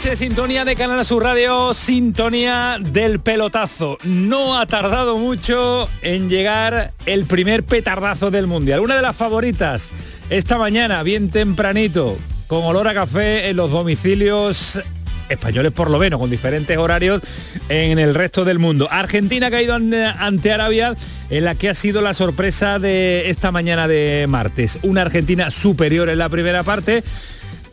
Sintonía de Canal Sur Radio, sintonía del pelotazo. No ha tardado mucho en llegar el primer petardazo del Mundial. Una de las favoritas esta mañana, bien tempranito, con olor a café en los domicilios españoles por lo menos, con diferentes horarios en el resto del mundo. Argentina ha caído ante Arabia en la que ha sido la sorpresa de esta mañana de martes. Una Argentina superior en la primera parte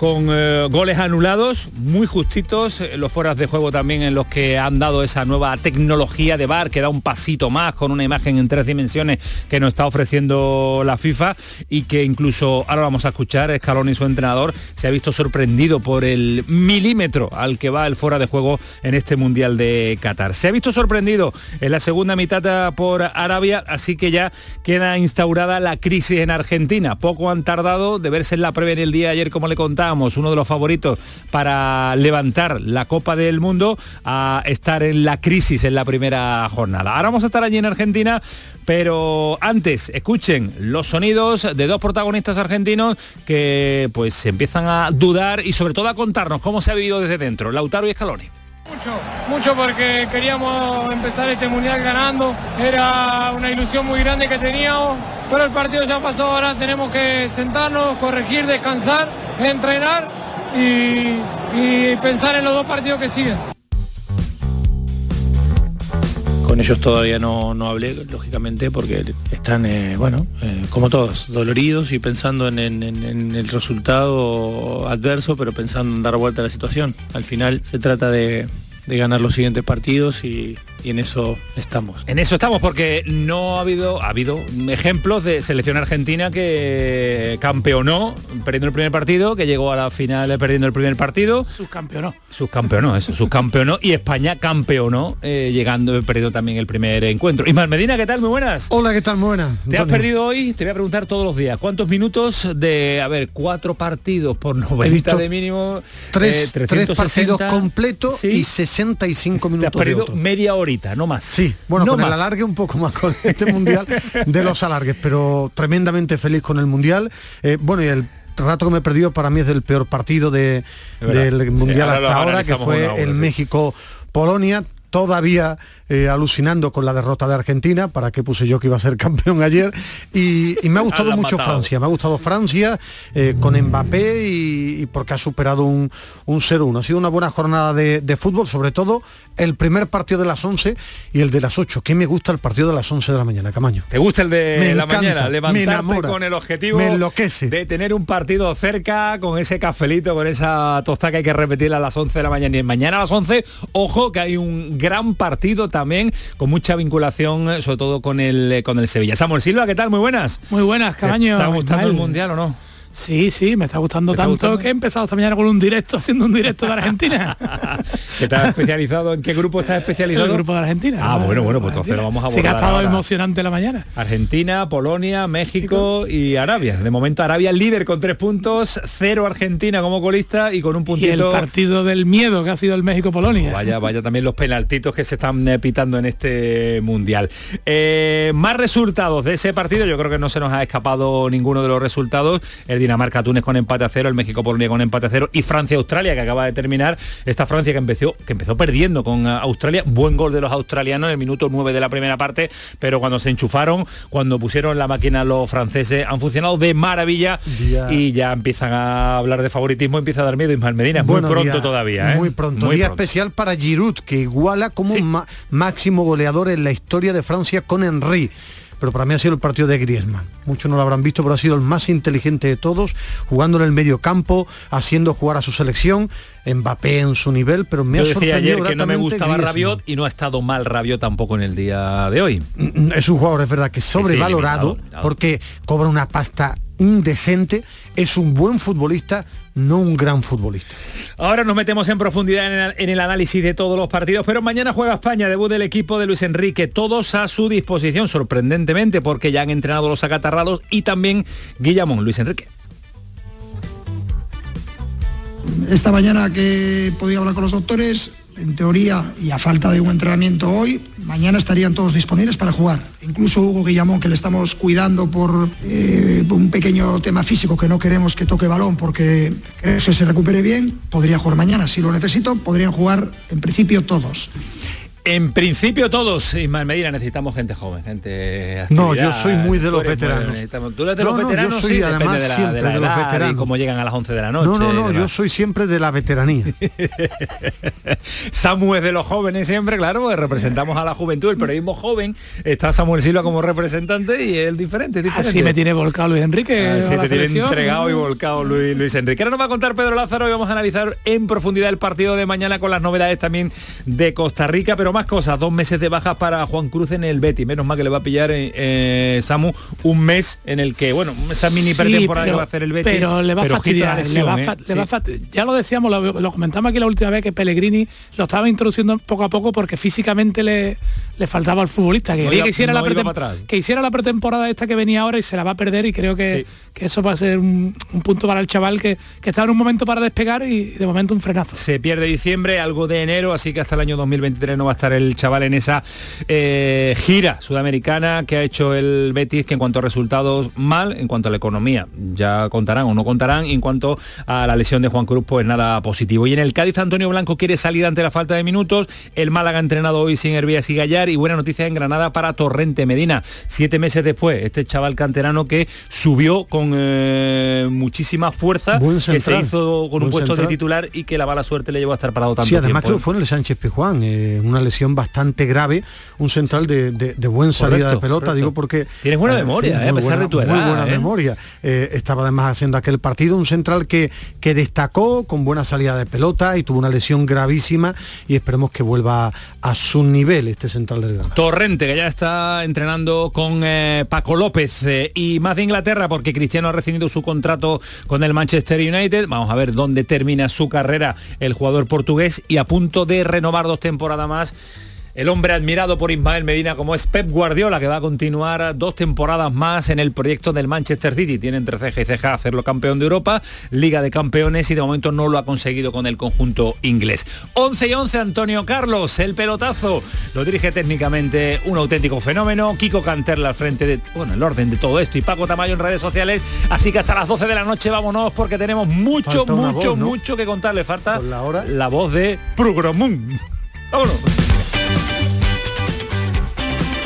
con eh, goles anulados, muy justitos, eh, los fueras de juego también en los que han dado esa nueva tecnología de VAR que da un pasito más con una imagen en tres dimensiones que nos está ofreciendo la FIFA y que incluso ahora vamos a escuchar, Scaloni su entrenador se ha visto sorprendido por el milímetro al que va el fuera de juego en este Mundial de Qatar. Se ha visto sorprendido en la segunda mitad por Arabia, así que ya queda instaurada la crisis en Argentina. Poco han tardado de verse en la previa en el día ayer como le contaba uno de los favoritos para levantar la Copa del Mundo, a estar en la crisis en la primera jornada. Ahora vamos a estar allí en Argentina, pero antes escuchen los sonidos de dos protagonistas argentinos que pues empiezan a dudar y sobre todo a contarnos cómo se ha vivido desde dentro, Lautaro y Scaloni. Mucho, mucho porque queríamos empezar este mundial ganando, era una ilusión muy grande que teníamos, pero el partido ya pasó, ahora tenemos que sentarnos, corregir, descansar entrenar y, pensar en los dos partidos que siguen. Con ellos todavía no, hablé, lógicamente, porque están, eh, bueno, eh, como todos, doloridos y pensando en, en, el resultado adverso, pero pensando en dar vuelta a la situación. Al final se trata de, de ganar los siguientes partidos y, y en eso estamos. En eso estamos porque no ha habido, ha habido ejemplos de selección argentina que campeonó perdiendo el primer partido, que llegó a la final perdiendo el primer partido. Subcampeonó. Subcampeonó, eso, subcampeonó. y España campeonó eh, llegando, perdiendo también el primer encuentro. Ismael Medina, ¿qué tal? Muy buenas. Hola, ¿qué tal? Muy buenas. Te has perdido hoy, te voy a preguntar todos los días, ¿cuántos minutos de, a ver, cuatro partidos por 90 de mínimo? Tres, eh, tres partidos completos y 65 minutos. Te has perdido media hora no más. Sí, bueno, con el alargue un poco más con este mundial de los alargues, pero tremendamente feliz con el mundial. Eh, bueno, y el rato que me he perdido para mí es del peor partido de, del mundial hasta ahora, que fue el México-Polonia todavía eh, alucinando con la derrota de Argentina, para que puse yo que iba a ser campeón ayer, y, me ha gustado mucho Francia, me ha gustado Francia eh, con Mbappé y, porque ha superado un, un 0-1. Ha sido una buena jornada de, de, fútbol, sobre todo el primer partido de las 11 y el de las 8. que me gusta el partido de las 11 de la mañana, Camaño? ¿Te gusta el de la mañana? Levantarte con el objetivo de tener un partido cerca, con ese cafelito, con esa tostada que hay que repetir a las 11 de la mañana. Y mañana a las 11, ojo que hay un gran partido también, con mucha vinculación, sobre todo con el, con el Sevilla. Samuel Silva, ¿qué tal? Muy buenas. Muy buenas, Camaño. ¿Te está gustando el Mundial o no? Sí, sí, me está gustando tanto que he empezado esta mañana con un directo, haciendo un directo de Argentina. ¿Qué estás especializado? ¿En qué grupo estás especializado? En el grupo de Argentina. Ah, bueno, bueno, pues entonces lo vamos a abordar Sí que ha estado emocionante la mañana. Argentina, Polonia, México y Arabia. De momento Arabia líder con tres puntos, cero Argentina como colista y con un puntito... Y el partido del miedo que ha sido el México-Polonia. Vaya, vaya también los penaltitos que se están eh, pitando en este Mundial. Eh, más resultados de ese partido, yo creo que no se nos ha escapado ninguno de los resultados. El Dinamarca-Túnez con empate a cero, el México-Polonia con empate a cero y Francia-Australia que acaba de terminar. Esta Francia que empezó, que empezó perdiendo con eh, Australia, buen gol de los australianos en el minuto 9 de la primera parte, pero cuando se enchufaron, cuando pusieron la máquina los franceses, han funcionado de maravilla y ya empiezan a hablar de favoritismo, empieza a dar miedo Ismael Medina. Muy pronto todavía. ¿eh? Muy pronto. día especial para Giroud, que iguala como máximo goleador en la historia de Francia con Henry pero para mí ha sido el partido de Griezmann. Muchos no lo habrán visto, pero ha sido el más inteligente de todos, jugando en el medio campo, haciendo jugar a su selección, Mbappé en su nivel, pero me Yo ha decía ayer que no me gustaba Rabiot y no ha estado mal Rabiot tampoco en el día de hoy. Mm, mm, es un jugador, es verdad, que es sobrevalorado porque cobra una pasta indecente, es un buen futbolista, no un gran futbolista. Ahora nos metemos en profundidad en el, análisis de todos los partidos, pero mañana juega España, debut del equipo de Luis Enrique, todos a su disposición, sorprendentemente, porque ya han entrenado los acatarrados y también Guillamón, Luis Enrique. Esta mañana que he podido hablar con los doctores, en teoría, y a falta de un entrenamiento hoy, mañana estarían todos disponibles para jugar. Incluso Hugo Guillamón, que le estamos cuidando por eh, un pequeño tema físico, que no queremos que toque balón porque queremos que se recupere bien, podría jugar mañana. Si lo necesito, podrían jugar en principio todos. En principio todos, Ismael Medina, necesitamos gente joven, gente No, yo soy muy de los veteranos. Tú eres de los veteranos, yo soy además siempre de, los veteranos. Y cómo llegan a las 11 de la noche. No, no, no, yo soy siempre de la veteranía. Samu es de los jóvenes siempre, claro, porque representamos a la juventud, el periodismo joven, está Samuel Silva como representante y él diferente, diferente. Así me tiene volcado Luis Enrique. Así te tiene entregado y volcado Luis, Luis Enrique. Ahora nos va a contar Pedro Lázaro y vamos a analizar en profundidad el partido de mañana con las novedades también de Costa Rica, pero más cosas, dos meses de baja para Juan Cruz en el Betty, menos mal que le va a pillar eh, eh, Samu un mes en el que, bueno, esa mini pretemporada que va a hacer el Betty. Pero le va a fastidiar, ¿eh? ya lo decíamos, lo, comentamos aquí la última vez que Pellegrini lo estaba introduciendo poco a poco porque físicamente le, le faltaba al futbolista, que, que, hiciera la que hiciera la pretemporada esta que venía ahora y se la va a perder y creo que, eso va a ser un, punto para el chaval que, que está en un momento para despegar y de momento un frenazo. Se pierde diciembre, algo de enero, así que hasta el año 2023 no va a estar el chaval en esa eh, gira sudamericana que ha hecho el Betis, que en cuanto a resultados mal, en cuanto a la economía, ya contarán o no contarán, y en cuanto a la lesión de Juan Cruz, pues nada positivo. Y en el Cádiz Antonio Blanco quiere salir ante la falta de minutos, el Málaga ha entrenado hoy sin Hervías y Gallar y buena noticia en Granada para Torrente Medina. Siete meses después, este chaval canterano que subió con eh, muchísima fuerza, que se hizo con un puesto de titular y que la mala suerte le llevó a estar parado tanto sí, además que fue en el Sánchez Pijuán, eh, una lesión bastante grave, un central de, de, buena salida de pelota, digo porque... Tienes buena eh, memoria, a pesar de tu edad. Muy buena memoria. estaba además haciendo aquel partido, un central que, que destacó con buena salida de pelota y tuvo una lesión gravísima y esperemos que vuelva a su nivel este central del Granada. Torrente, que ya está entrenando con eh, Paco López eh, y más de Inglaterra porque Cristiano ha recibido su contrato con el Manchester United. Vamos a ver dónde termina su carrera el jugador portugués y a punto de renovar dos temporadas más el hombre admirado por Ismael Medina como es Pep Guardiola, que va a continuar dos temporadas más en el proyecto del Manchester City. Tiene entre ceja y ceja hacerlo campeón de Europa, Liga de Campeones y de momento no lo ha conseguido con el conjunto inglés. 11 y 11 Antonio Carlos, el pelotazo, lo dirige técnicamente un auténtico fenómeno. Kiko Canterla al frente de, bueno, el orden de todo esto y Paco Tamayo en redes sociales. Así que hasta las 12 de la noche vámonos porque tenemos mucho, mucho, mucho que contarle. Falta la, la voz de Programún. Vámonos.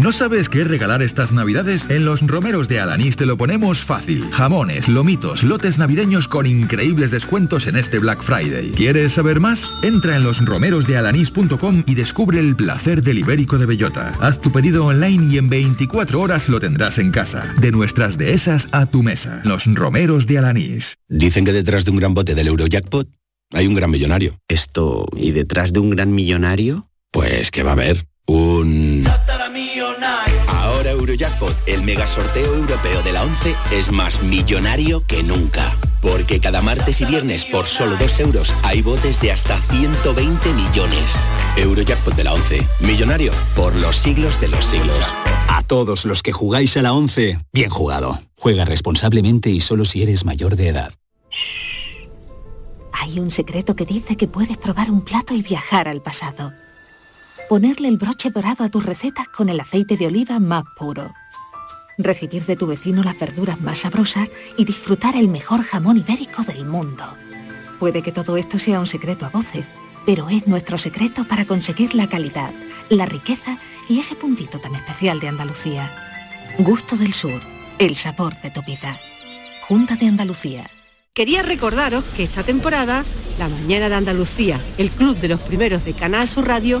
¿No sabes qué regalar estas navidades? En los romeros de Alanís te lo ponemos fácil. Jamones, lomitos, lotes navideños con increíbles descuentos en este Black Friday. ¿Quieres saber más? Entra en losromerosdealanís.com y descubre el placer del ibérico de bellota. Haz tu pedido online y en 24 horas lo tendrás en casa. De nuestras dehesas a tu mesa. Los romeros de Alanís. Dicen que detrás de un gran bote del Eurojackpot hay un gran millonario. Esto, ¿y detrás de un gran millonario? Pues que va a haber un... Ahora Eurojackpot, el mega sorteo europeo de la 11, es más millonario que nunca. Porque cada martes y viernes por solo 2 euros hay botes de hasta 120 millones. Eurojackpot de la 11. Millonario por los siglos de los siglos. A todos los que jugáis a la 11, bien jugado. Juega responsablemente y solo si eres mayor de edad. Hay un secreto que dice que puedes probar un plato y viajar al pasado ponerle el broche dorado a tus recetas con el aceite de oliva más puro. recibir de tu vecino las verduras más sabrosas y disfrutar el mejor jamón ibérico del mundo. Puede que todo esto sea un secreto a voces, pero es nuestro secreto para conseguir la calidad, la riqueza y ese puntito tan especial de Andalucía. Gusto del Sur, el sabor de tu vida. Junta de Andalucía. Quería recordaros que esta temporada, La Mañana de Andalucía, el club de los primeros de Canal Sur Radio,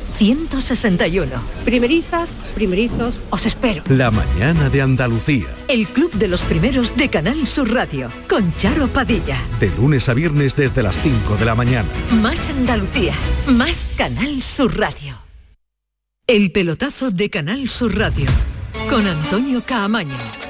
161. Primerizas, primerizos, os espero. La mañana de Andalucía. El club de los primeros de Canal Sur Radio con Charo Padilla. De lunes a viernes desde las 5 de la mañana. Más Andalucía, más Canal Sur Radio. El pelotazo de Canal Sur Radio con Antonio Caamaño.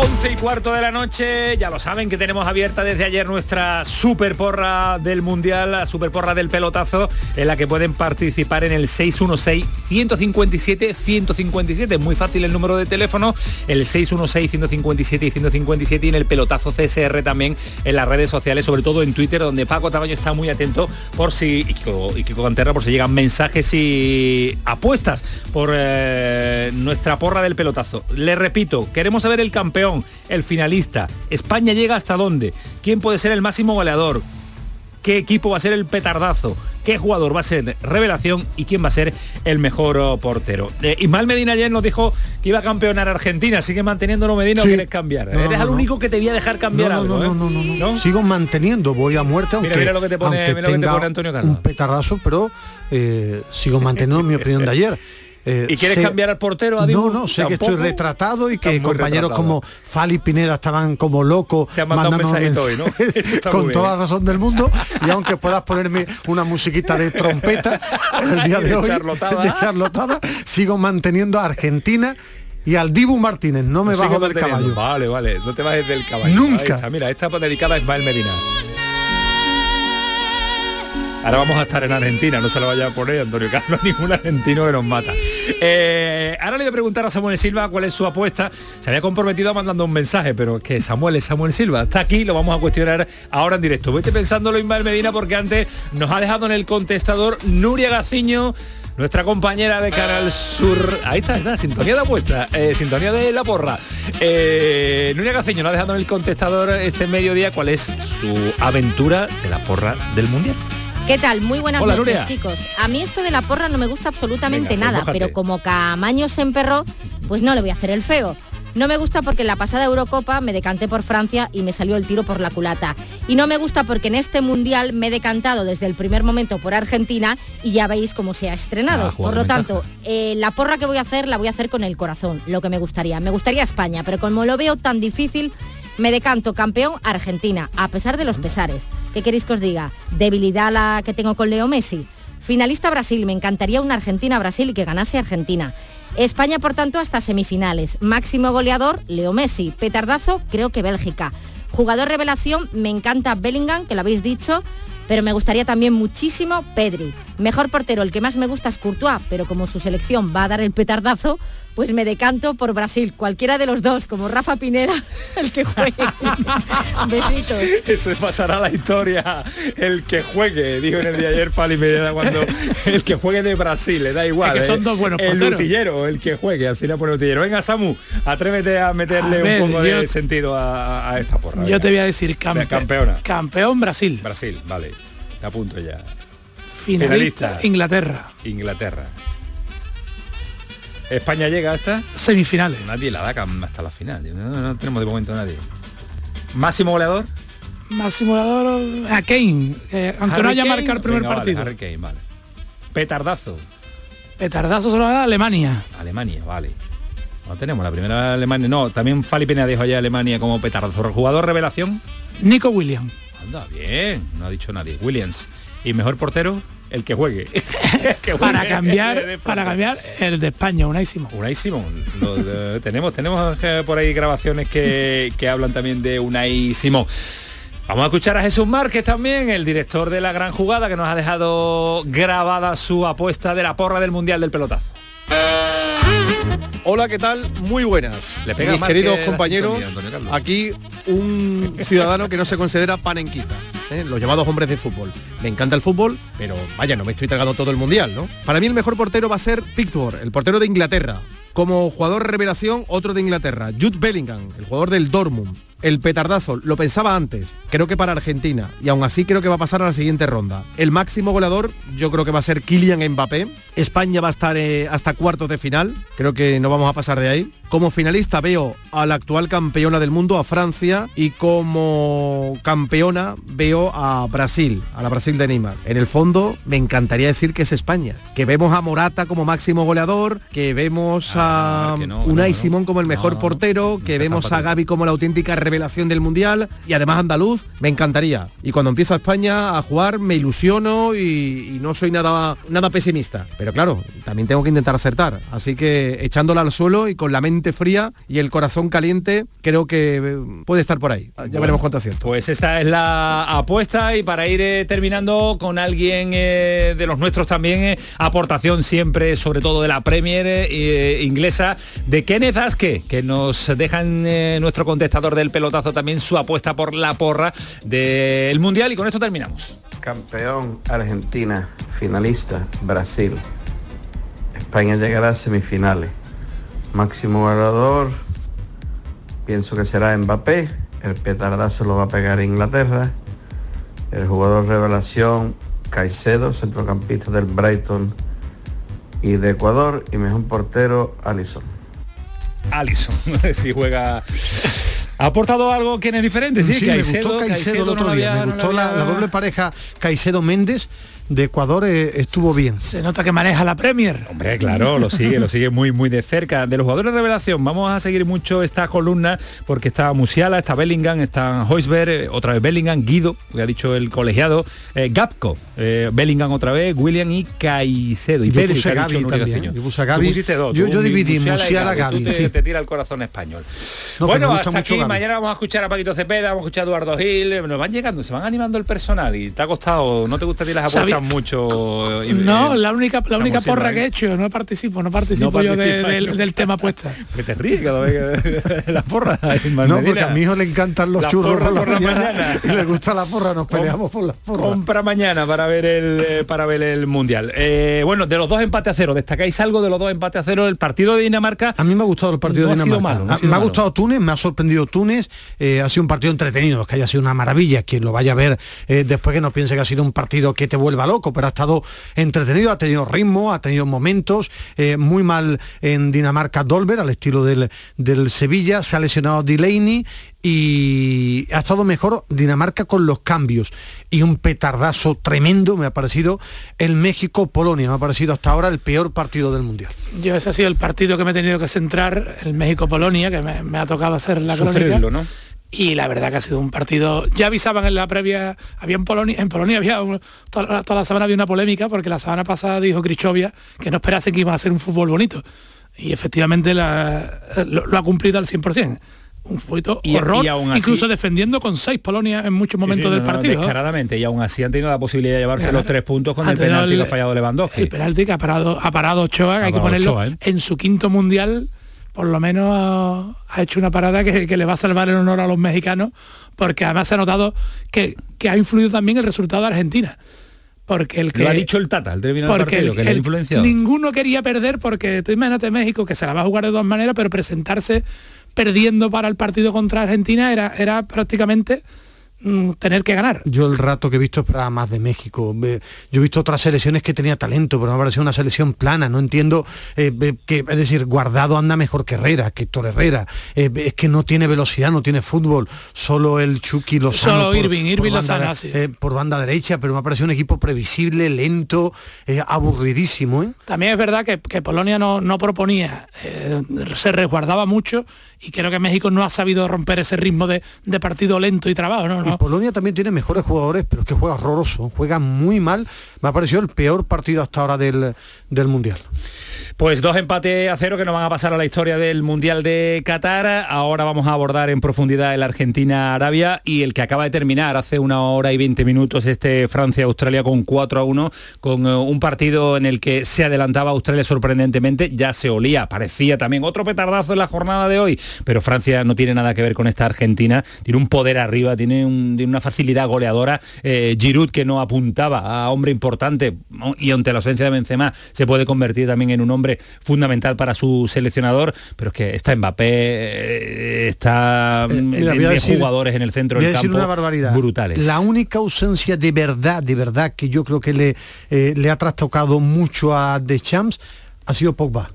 11 y cuarto de la noche, ya lo saben que tenemos abierta desde ayer nuestra super porra del Mundial, la super porra del pelotazo, en la que pueden participar en el 616-157-157. Muy fácil el número de teléfono, el 616-157 y 157 y en el pelotazo CSR también en las redes sociales, sobre todo en Twitter, donde Paco Tamaño está muy atento por si, y Kiko, Canterra, por si llegan mensajes y apuestas por eh, nuestra porra del pelotazo. Le repito, queremos saber el campeón el finalista. España llega hasta dónde, quién puede ser el máximo goleador, qué equipo va a ser el petardazo, qué jugador va a ser revelación y quién va a ser el mejor oh, portero. Eh, Ismael Medina ayer nos dijo que iba a campeonar Argentina, sigue manteniéndolo Medina o quieres cambiar. Eres el único que te voy a dejar cambiar algo. No, no, no, Sigo manteniendo, voy a muerte aunque, mira, lo que te pone, Antonio Carlos. un petardazo, pero eh, sigo manteniendo mi opinión de ayer. Eh, ¿Y quieres cambiar al portero a No, no, sé que estoy retratado y que compañeros como Fali Pineda estaban como locos mandando un ¿no? con toda la razón del mundo y aunque puedas ponerme una musiquita de trompeta el día de, hoy de charlotada, sigo manteniendo a Argentina y al Dibu Martínez, no me bajo del caballo. Vale, vale, no te bajes del caballo. Nunca. Mira, esta dedicada a Ismael Medina. Ahora vamos a estar en Argentina, no se lo vaya a poner Antonio Carlos, ningún argentino que nos mata. Eh, ahora le voy a preguntar a Samuel Silva cuál es su apuesta. Se había comprometido mandando un mensaje, pero que Samuel es Samuel Silva. Está aquí, lo vamos a cuestionar ahora en directo. Vete pensando lo Ismael Medina porque antes nos ha dejado en el contestador Nuria Gaciño nuestra compañera de Canal Sur. Ahí está, está, sintonía de apuesta, eh, sintonía de la porra. Eh, Nuria Gaceño nos ha dejado en el contestador este mediodía cuál es su aventura de la porra del Mundial. ¿Qué tal? Muy buenas noches, chicos. A mí esto de la porra no me gusta absolutamente pues nada, pero como Camaño se emperró, pues no le voy a hacer el feo. No me gusta porque en la pasada Eurocopa me decanté por Francia y me salió el tiro por la culata. Y no me gusta porque en este Mundial me he decantado desde el primer momento por Argentina y ya veis cómo se ha estrenado. por lo tanto, eh, la porra que voy a hacer la voy a hacer con el corazón, lo que me gustaría. Me gustaría España, pero como lo veo tan difícil, me decanto campeón Argentina, a pesar de los pesares. ¿Qué queréis que os diga? ¿Debilidad la que tengo con Leo Messi? Finalista Brasil, me encantaría una Argentina-Brasil y que ganase Argentina. España, por tanto, hasta semifinales. Máximo goleador, Leo Messi. Petardazo, creo que Bélgica. Jugador revelación, me encanta Bellingham, que lo habéis dicho pero me gustaría también muchísimo Pedri. Mejor portero, el que más me gusta es Courtois, pero como su selección va a dar el petardazo, pues me decanto por Brasil, cualquiera de los dos, como Rafa Pineda, el que juegue. Besitos. Eso pasará la historia, el que juegue, dijo en el día ayer Fali Pineda cuando el que juegue de Brasil, le da igual. que son ¿eh? dos buenos El utillero, el que juegue, al final por el utillero. Venga, Samu, atrévete a meterle un poco de sentido a, esta porra. Yo te voy a decir campeona. Campeón Brasil. Brasil, vale. Te apunto ya. Finalista, Inglaterra. Inglaterra. España llega hasta semifinales. Nadie la da hasta la final. No, tenemos de momento a nadie. Máximo goleador. Máximo goleador a Kane, aunque no haya marcado el primer partido. vale. Petardazo. Petardazo solo da Alemania. Alemania, vale. No tenemos la primera Alemania. No, también Fali Pena dijo allá Alemania como petardazo. Jugador revelación. Nico Williams. Anda, bien, no ha dicho nadie. Williams. ¿Y mejor portero? El que juegue. para cambiar, para cambiar el de España, Unai Simón. Unai Simón. tenemos, tenemos eh, por ahí grabaciones que, hablan también de Unai Simón. Vamos a escuchar a Jesús Márquez también, el director de la gran jugada que nos ha dejado grabada su apuesta de la porra del Mundial del Pelotazo. Hola, ¿qué tal? Muy buenas. Le Mis queridos compañeros, aquí un ciudadano que no se considera panenquita, ¿eh? los llamados hombres de fútbol. Me encanta el fútbol, pero vaya, no me estoy tragando todo el mundial, ¿no? Para mí el mejor portero va a ser Pickford, el portero de Inglaterra. Como jugador revelación, otro de Inglaterra, Jude Bellingham, el jugador del Dortmund el petardazo, lo pensaba antes, creo que para Argentina, y aún así creo que va a pasar a la siguiente ronda. El máximo goleador yo creo que va a ser Kylian Mbappé. España va a estar eh, hasta cuartos de final, creo que no vamos a pasar de ahí. Como finalista veo a la actual campeona del mundo, a Francia, y como campeona veo a Brasil, a la Brasil de Neymar. En el fondo me encantaría decir que es España, que vemos a Morata como máximo goleador, que vemos ah, a Unai Simón como el mejor portero, que vemos a Gaby como la auténtica revelación del Mundial y además andaluz, me encantaría. Y cuando empiezo a España a jugar me ilusiono y, no soy nada, nada pesimista. Pero claro, también tengo que intentar acertar. Así que echándola al suelo y con la mente fría y el corazón caliente, creo que eh, puede estar por ahí. Ya veremos cuánto acierto. Pues esta es la apuesta y para ir eh, terminando con alguien eh, de los nuestros también, aportación siempre, sobre todo de la Premier inglesa, de Kenneth Aske, que nos dejan nuestro contestador del pelotazo también su apuesta por la porra del Mundial y con esto terminamos. Campeón Argentina, finalista Brasil. España llegará a semifinales. Máximo ganador, pienso que será Mbappé. El petardazo lo va a pegar Inglaterra. El jugador revelación Caicedo, centrocampista del Brighton y de Ecuador. Y mejor portero Alison. Alison, si juega ¿Ha aportado algo que es diferente? Sí, me gustó Caicedo, el otro día. me gustó la, doble pareja Caicedo-Méndez de Ecuador eh, estuvo bien. Se nota que maneja la Premier. Hombre, claro, lo sigue, lo sigue muy, muy de cerca. De los jugadores de revelación, vamos a seguir mucho esta columna porque está Musiala, está Bellingham, está Hoisberg, eh, otra vez Bellingham, Guido, que ha dicho el colegiado, eh, Gapco, Bellingham otra vez, William y Caicedo. Y Pedri, puse Gaby también. Yo puse a Gaby. Dos, yo, yo dividí Musiala, Gaby. Te, te, tira el corazón español. bueno, hasta aquí, mañana vamos a escuchar a Paquito Cepeda, vamos a escuchar a Eduardo Gil, nos van llegando, se van animando el personal y te ha costado, no te gusta ti las apuestas mucho. no, la única, la única porra que he hecho, no participo, no participo yo del, tema puesta. Que te ríes cada vez que la porra. No, porque a mi hijo le encantan los churros por la, mañana, y le gusta la porra, nos peleamos por la porra. Compra mañana para ver el eh, para ver el mundial. Eh, bueno, de los dos empates a cero, destacáis algo de los dos empates a cero, el partido de Dinamarca. A mí me ha gustado el partido de Dinamarca. Ah, me ha gustado Túnez, me ha sorprendido Túnez, eh, ha sido un partido entretenido, que haya sido una maravilla, quien lo vaya a ver después que no piense que ha sido un partido que te vuelva loco, pero ha estado entretenido, ha tenido ritmo, ha tenido momentos, eh, muy mal en Dinamarca Dolber, al estilo del, del Sevilla, se ha lesionado Delaney y ha estado mejor Dinamarca con los cambios y un petardazo tremendo me ha parecido el México-Polonia, me ha parecido hasta ahora el peor partido del Mundial. Yo ese ha sido el partido que me he tenido que centrar, el México-Polonia, que me, ha tocado hacer la crónica. ¿no? Y la verdad que ha sido un partido ya avisaban en la previa había en Polonia en Polonia había toda, la semana había una polémica porque la semana pasada dijo Krichovia que no esperase que iba a ser un fútbol bonito y efectivamente lo, ha cumplido al 100% un poquito y, horror, incluso defendiendo con seis Polonia en muchos momentos del partido. Descaradamente, y aún así han tenido la posibilidad de llevarse los tres puntos con el penalti que ha fallado Lewandowski. El penalti que ha parado, ha parado Ochoa, hay que ponerlo ¿eh? en su quinto mundial por lo menos ha hecho una parada que, le va a salvar el honor a los mexicanos, porque además se ha notado que, ha influido también el resultado de Argentina. Porque el que lo ha dicho el Tata, el partido, que le ha influenciado. Ninguno quería perder porque tú imagínate México que se la va a jugar de dos maneras, pero presentarse perdiendo para el partido contra Argentina era, era prácticamente tener que ganar. Yo el rato que he visto para más de México. Yo he visto otras selecciones que tenía talento, pero me ha parecido una selección plana. No entiendo eh, que, es decir, Guardado anda mejor que Herrera, que Héctor Herrera. Eh, es que no tiene velocidad, no tiene fútbol. Solo el Chucky lo Solo Irving, Irving banda, eh, por banda derecha, pero me ha parecido un equipo previsible, lento, aburridísimo. También es verdad que, Polonia no, no proponía, se resguardaba mucho y creo que México no ha sabido romper ese ritmo de, partido lento y trabajo. ¿no? Polonia también tiene mejores jugadores, pero es que juega horroroso, juega muy mal. Me ha parecido el peor partido hasta ahora del, del Mundial. Pues dos empates a cero que no van a pasar a la historia del Mundial de Qatar. Ahora vamos a abordar en profundidad el Argentina-Arabia y el que acaba de terminar hace una hora y 20 minutos este Francia-Australia con 4 a 1, con eh, un partido en el que se adelantaba Australia sorprendentemente, ya se olía, parecía también otro petardazo en la jornada de hoy, pero Francia no tiene nada que ver con esta Argentina, tiene un poder arriba, tiene, una facilidad goleadora, eh, Giroud que no apuntaba a hombre importante y ante la ausencia de Benzema se puede convertir también en un hombre fundamental para su seleccionador, pero es que está Mbappé, eh, está eh, de, jugadores en el centro del campo una barbaridad. brutales. La única ausencia de verdad, de verdad, que yo creo que le, eh, le ha trastocado mucho a Deschamps ha sido Pogba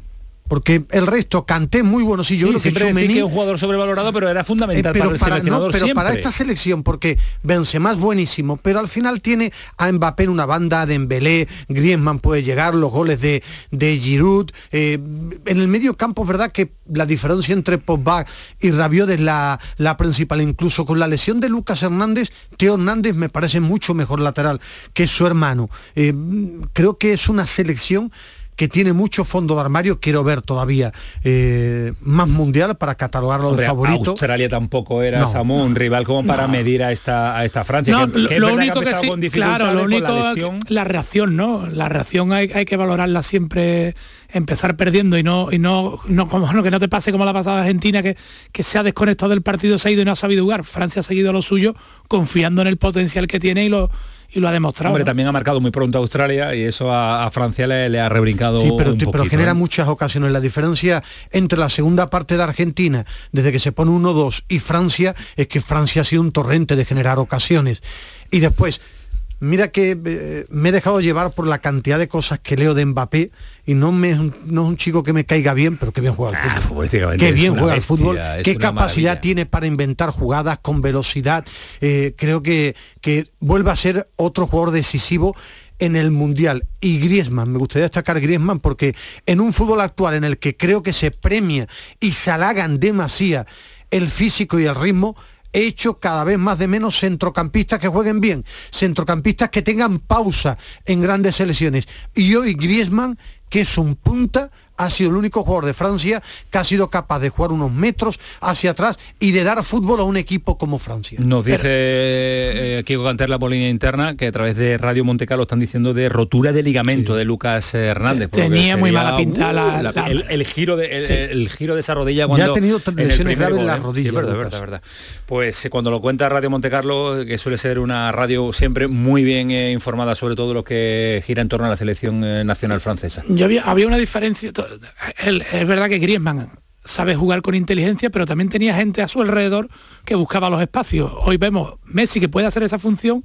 porque el resto canté muy bueno sí yo creo siempre que que es un jugador sobrevalorado pero era fundamental pero para el seleccionador pero para esta selección porque Benzema es buenísimo pero al final tiene a Mbappé en una banda de Embelé Griezmann puede llegar los goles de, de Giroud eh, en el medio campo es verdad que la diferencia entre Pogba y Rabiot es la, la principal incluso con la lesión de Lucas Hernández Teo Hernández me parece mucho mejor lateral que su hermano. Eh, creo que es una selección que tiene mucho fondo de armario, quiero ver todavía eh, más mundial para catalogarlo de favorito. Australia tampoco era un rival como para medir a esta, a esta Francia. lo, único que, sí, claro, lo único la, reacción, ¿no? La reacción hay, que valorarla siempre, empezar perdiendo y no, y no, no, como, no que no te pase como la pasada Argentina, que, que se ha desconectado del partido, se ha ido y no ha sabido jugar. Francia ha seguido lo suyo, confiando en el potencial que tiene y lo y lo ha demostrado. Hombre, también ha marcado muy pronto a Australia y eso a, Francia le, ha rebrincado. Sí, pero, pero genera ¿eh? muchas ocasiones. La diferencia entre la segunda parte de Argentina, desde que se pone 1-2, y Francia, es que Francia ha sido un torrente de generar ocasiones. Y después, Mira que eh, me he dejado llevar por la cantidad de cosas que leo de Mbappé y no, me, no es un chico que me caiga bien, pero que bien juega al ah, fútbol. que bien juega al fútbol, qué capacidad tiene para inventar jugadas con velocidad. Eh, creo que, que vuelve a ser otro jugador decisivo en el Mundial. Y Griezmann, me gustaría destacar Griezmann porque en un fútbol actual en el que creo que se premia y se halagan demasiado el físico y el ritmo, hecho cada vez más de menos centrocampistas que jueguen bien, centrocampistas que tengan pausa en grandes selecciones. Y hoy Griezmann, que es un punta, ha sido el único jugador de Francia que ha sido capaz de jugar unos metros hacia atrás y de dar fútbol a un equipo como Francia. Nos dice eh, Kiko Canter la polina interna que a través de Radio Montecarlo están diciendo de rotura de ligamento de Lucas Hernández. Tenía muy mala pinta el, giro de el, giro de esa rodilla cuando ya ha tenido lesiones graves en la ¿eh? rodilla. verdad, verdad, verdad, Pues eh, cuando lo cuenta Radio Montecarlo, que suele ser una radio siempre muy bien informada sobre todo lo que gira en torno a la selección nacional francesa. Yo había, había una diferencia es verdad que Griezmann sabe jugar con inteligencia, pero también tenía gente a su alrededor que buscaba los espacios. Hoy vemos Messi que puede hacer esa función,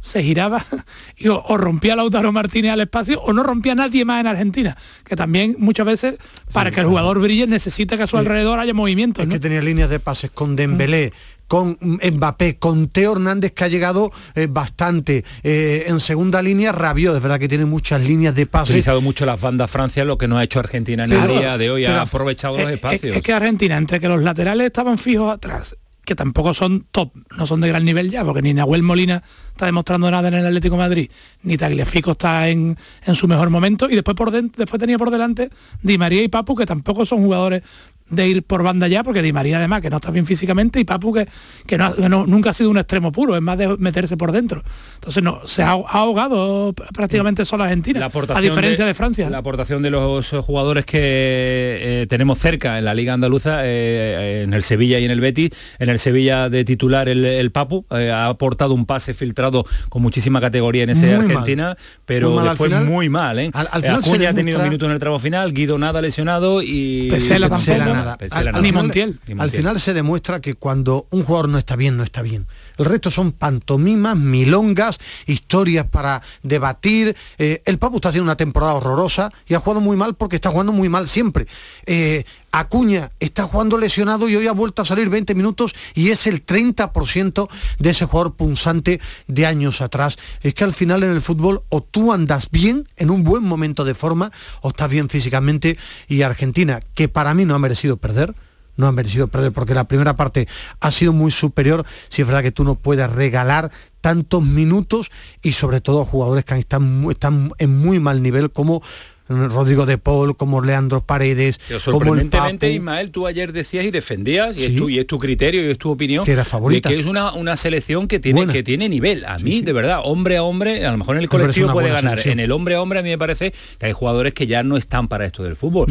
se giraba y o, rompía Lautaro Martínez al espacio o no rompía nadie más en Argentina, que también muchas veces para que el jugador brille necesita que a su alrededor haya movimiento. Es que tenía líneas de pases con Dembélé, con Mbappé, con Teo Hernández que ha llegado eh, bastante. Eh, en segunda línea, Rabiot, es verdad que tiene muchas líneas de pase. Ha utilizado mucho las bandas Francia, lo que no ha hecho Argentina en el día de hoy, ha aprovechado los espacios. Es, que Argentina, entre que los laterales estaban fijos atrás, que tampoco son top, no son de gran nivel ya, porque ni Nahuel Molina está demostrando nada en el Atlético Madrid, ni Tagliafico está en, en su mejor momento, y después, por después tenía por delante Di María y Papu, que tampoco son jugadores de ir por banda ya, porque Di María además que no está bien físicamente y Papu que, que, no, nunca ha sido un extremo puro, es más de meterse por dentro. Entonces no, se ha, ahogado prácticamente solo Argentina, a diferencia de, Francia. La aportación de los jugadores que eh, tenemos cerca en la Liga Andaluza, eh, en el Sevilla y en el Betis, en el Sevilla de titular el, Papu, eh, ha aportado un pase filtrado con muchísima categoría en ese Argentina, pero muy después muy mal. ¿eh? Al, final Acuña ha tenido un minuto en el tramo final, Guido nada lesionado y... Pesela al, final, se demuestra que cuando un jugador no está bien, no está bien. El resto son pantomimas, milongas, historias para debatir. Eh, el Papu está haciendo una temporada horrorosa y ha jugado muy mal porque está jugando muy mal siempre. Eh, Acuña está jugando lesionado y hoy ha vuelto a salir 20 minutos y es el 30% de ese jugador punzante de años atrás. Es que al final en el fútbol o tú andas bien en un buen momento de forma o estás bien físicamente y Argentina, que para mí no ha merecido perder, no ha merecido perder porque la primera parte ha sido muy superior. Si es verdad que tú no puedes regalar tantos minutos y sobre todo jugadores que están, están en muy mal nivel como Rodrigo de Paul, como Leandro Paredes. Pero sorprendentemente, Ismael, tú ayer decías y defendías, y, es tu, y, es tu, criterio y es tu opinión, que era favorita. que es una, una selección que tiene, que tiene nivel. A mí, de verdad, hombre a hombre, a lo mejor en el colectivo puede ganar. En el hombre a hombre a mí me parece que hay jugadores que ya no están para esto del fútbol.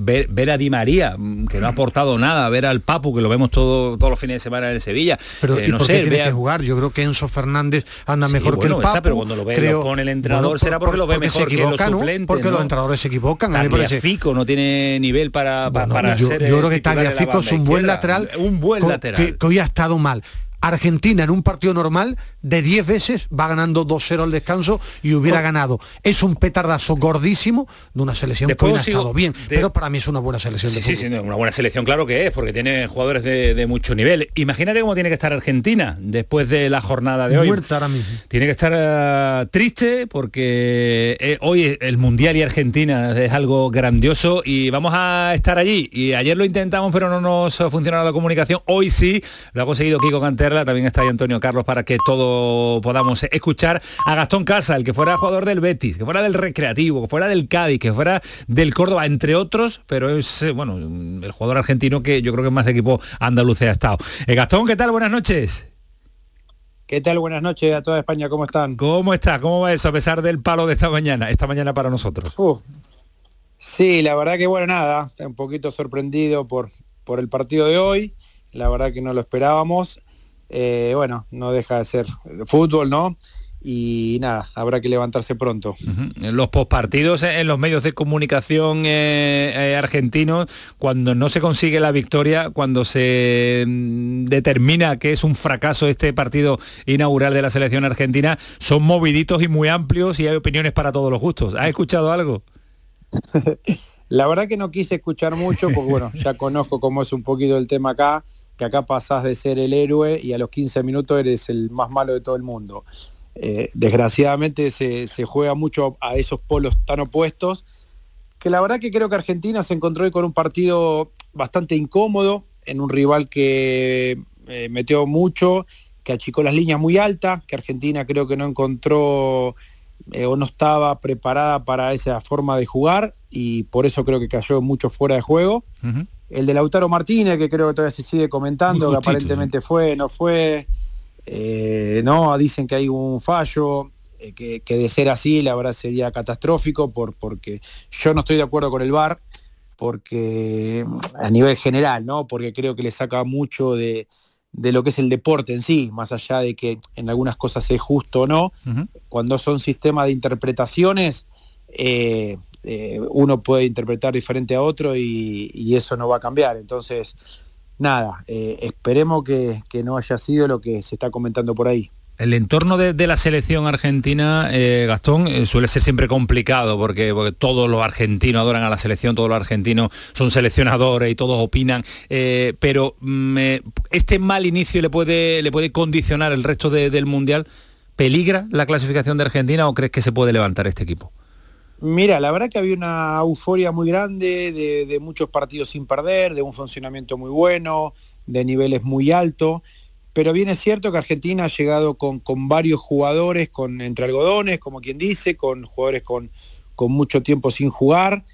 ver, a Di María, mm, que no ha aportado nada, ver al Papu, que lo vemos todo, todos los fines de semana en Sevilla. Pero eh, no sé, tiene que jugar? Yo creo que Enzo Fernández anda mejor que el Papu. pero cuando lo ve, creo, pone el entrenador será porque lo ve mejor que los suplentes. Porque los entrenadores se equivocan. Fico no tiene nivel para, para yo, ser. Yo creo que Tagliafico es un buen lateral. Un buen lateral. que hoy ha estado mal. Argentina en un partido normal de 10 veces va ganando 2-0 al descanso y hubiera ganado. Es un petardazo gordísimo de una selección que hoy ha estado bien, pero para mí es una buena selección sí, Sí, una buena selección, claro que es, porque tiene jugadores de, mucho nivel. Imagínate cómo tiene que estar Argentina después de la jornada de hoy. Tiene que estar eh, triste porque eh, hoy el Mundial y Argentina es algo grandioso y vamos a estar allí. Y ayer lo intentamos, pero no nos funcionó la comunicación. Hoy sí, lo ha conseguido Kiko Cantera también está ahí Antonio Carlos para que todo podamos escuchar a Gastón Casa, el que fuera jugador del Betis, que fuera del Recreativo, que fuera del Cádiz, que fuera del Córdoba, entre otros, pero es, eh, bueno, el jugador argentino que yo creo que más equipo andaluz ha estado. Eh, Gastón, ¿qué tal? Buenas noches. ¿Qué tal? Buenas noches a toda España, ¿cómo están? ¿Cómo está? ¿Cómo va eso a pesar del palo de esta mañana, esta mañana para nosotros? sí, la verdad que bueno, nada, un poquito sorprendido por, por el partido de hoy, la verdad que no lo esperábamos. Eh, bueno, no deja de ser fútbol, ¿no? y nada, habrá que levantarse pronto. Los postpartidos en los medios de comunicación eh, eh, argentinos, cuando no se consigue la victoria, cuando se mm, determina que es un fracaso este partido inaugural de la selección argentina, son moviditos y muy amplios y hay opiniones para todos los gustos. ¿Has escuchado algo? la verdad que no quise escuchar mucho, porque bueno, ya conozco cómo es un poquito el tema acá que acá pasás de ser el héroe y a los 15 minutos eres el más malo de todo el mundo. Eh, desgraciadamente se, juega mucho a esos polos tan opuestos, que la verdad que creo que Argentina se encontró con un partido bastante incómodo, en un rival que eh, metió mucho, que achicó las líneas muy altas, que Argentina creo que no encontró eh, o no estaba preparada para esa forma de jugar y por eso creo que cayó mucho fuera de juego el de Lautaro Martínez, que creo que todavía se sigue comentando, que aparentemente fue, no fue, eh, no, dicen que hay un fallo, eh, que, de ser así, la verdad sería catastrófico, por, porque yo no estoy de acuerdo con el VAR, porque a nivel general, ¿no? Porque creo que le saca mucho de, lo que es el deporte en sí, más allá de que en algunas cosas es justo o no, cuando son sistemas de interpretaciones, eh, eh, uno puede interpretar diferente a otro y, eso no va a cambiar. Entonces, nada, eh, esperemos que, no haya sido lo que se está comentando por ahí. El entorno de, la selección argentina, eh, Gastón, suele ser siempre complicado porque, todos los argentinos adoran a la selección, todos los argentinos son seleccionadores y todos opinan, pero mm, este mal inicio le puede, le puede condicionar el resto del Mundial. ¿Peligra la clasificación de Argentina o crees que se puede levantar este equipo? Mira, la verdad que había una euforia muy grande de, muchos partidos sin perder, de un funcionamiento muy bueno, de niveles muy altos, pero bien es cierto que Argentina ha llegado con, varios jugadores, con entre algodones, como quien dice, con jugadores con, mucho tiempo sin jugar,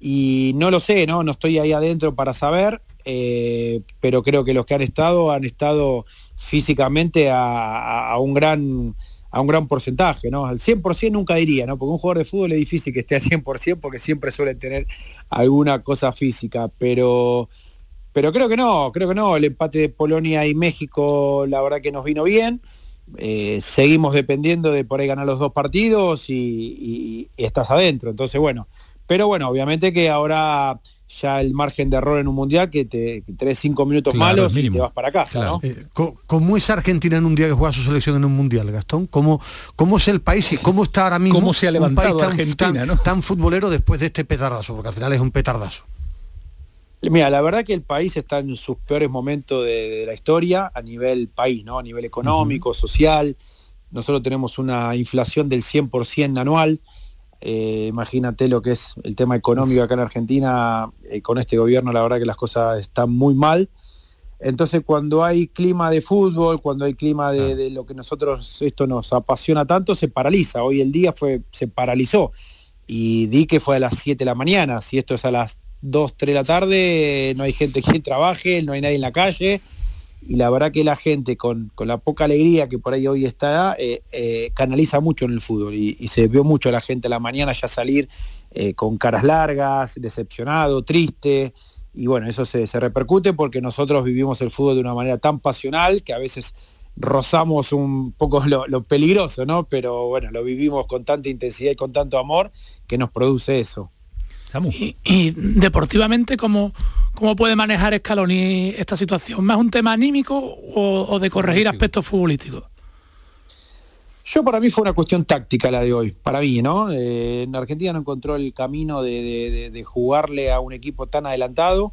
y no lo sé, ¿no? No estoy ahí adentro para saber, eh, pero creo que los que han estado han estado físicamente a un gran a un gran porcentaje, ¿no? Al 100% nunca diría, ¿no? Porque un jugador de fútbol es difícil que esté al 100% porque siempre suele tener alguna cosa física, pero, pero creo que no, creo que no. El empate de Polonia y México, la verdad que nos vino bien. Eh, seguimos dependiendo de por ahí ganar los dos partidos y estás adentro. Entonces, bueno, pero bueno, obviamente que ahora ya el margen de error en un mundial que te tres cinco minutos malos y te vas para casa, ¿no? Eh, ¿Cómo es Argentina en un día que juega su selección en un mundial, Gastón? ¿Cómo, cómo es el país y cómo está ahora mismo ¿Cómo se ha levantado tan, Argentina, tan, futbolero después de este petardazo? Porque al final es un petardazo. Mira, la verdad que el país está en sus peores momentos de, la historia a nivel país, ¿no? A nivel económico, social. Nosotros tenemos una inflación del 100% anual eh, imagínate lo que es el tema económico acá en Argentina, eh, con este gobierno la verdad que las cosas están muy mal. Entonces cuando hay clima de fútbol, cuando hay clima de, ah. lo que nosotros, esto nos apasiona tanto, se paraliza. Hoy el día fue, se paralizó. y di que fue a las 7 de la mañana, si esto es a las 2, 3 de la tarde, no hay gente que trabaje, no hay nadie en la calle, y la verdad que la gente con, la poca alegría que por ahí hoy está, eh, eh, canaliza mucho en el fútbol y, se vio mucho a la gente a la mañana ya salir eh, con caras largas, decepcionado, triste, y bueno, eso se, repercute porque nosotros vivimos el fútbol de una manera tan pasional que a veces rozamos un poco lo, peligroso, ¿no? Pero bueno, lo vivimos con tanta intensidad y con tanto amor que nos produce eso. Y, deportivamente, ¿cómo, ¿cómo puede manejar Scaloni esta situación? ¿Más un tema anímico o, de corregir aspectos futbolísticos? Yo para mí fue una cuestión táctica la de hoy, para mí, ¿no? Eh, en Argentina no encontró el camino de, jugarle a un equipo tan adelantado,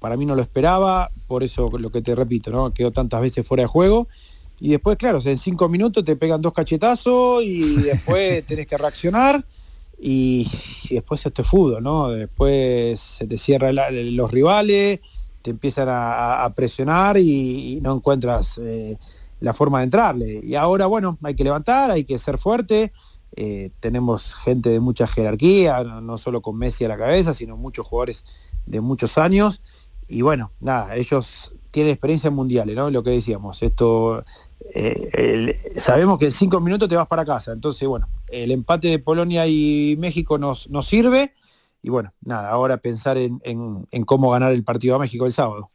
para mí no lo esperaba, por eso lo que te repito, ¿no? Quedó tantas veces fuera de juego. Y después, claro, en cinco minutos te pegan dos cachetazos y después tenés que reaccionar y, después esto es fútbol, ¿no? Después se te cierran los rivales, te empiezan a, presionar y, no encuentras eh, la forma de entrarle. Y ahora, bueno, hay que levantar, hay que ser fuerte. Eh, tenemos gente de mucha jerarquía, no, solo con Messi a la cabeza, sino muchos jugadores de muchos años. Y bueno, nada, ellos tienen experiencia en mundiales, ¿no? Lo que decíamos, esto eh, sabemos que en cinco minutos te vas para casa. Entonces, bueno, el empate de Polonia y México nos, nos sirve. Y bueno, nada, ahora pensar en, en cómo ganar el partido a México el sábado.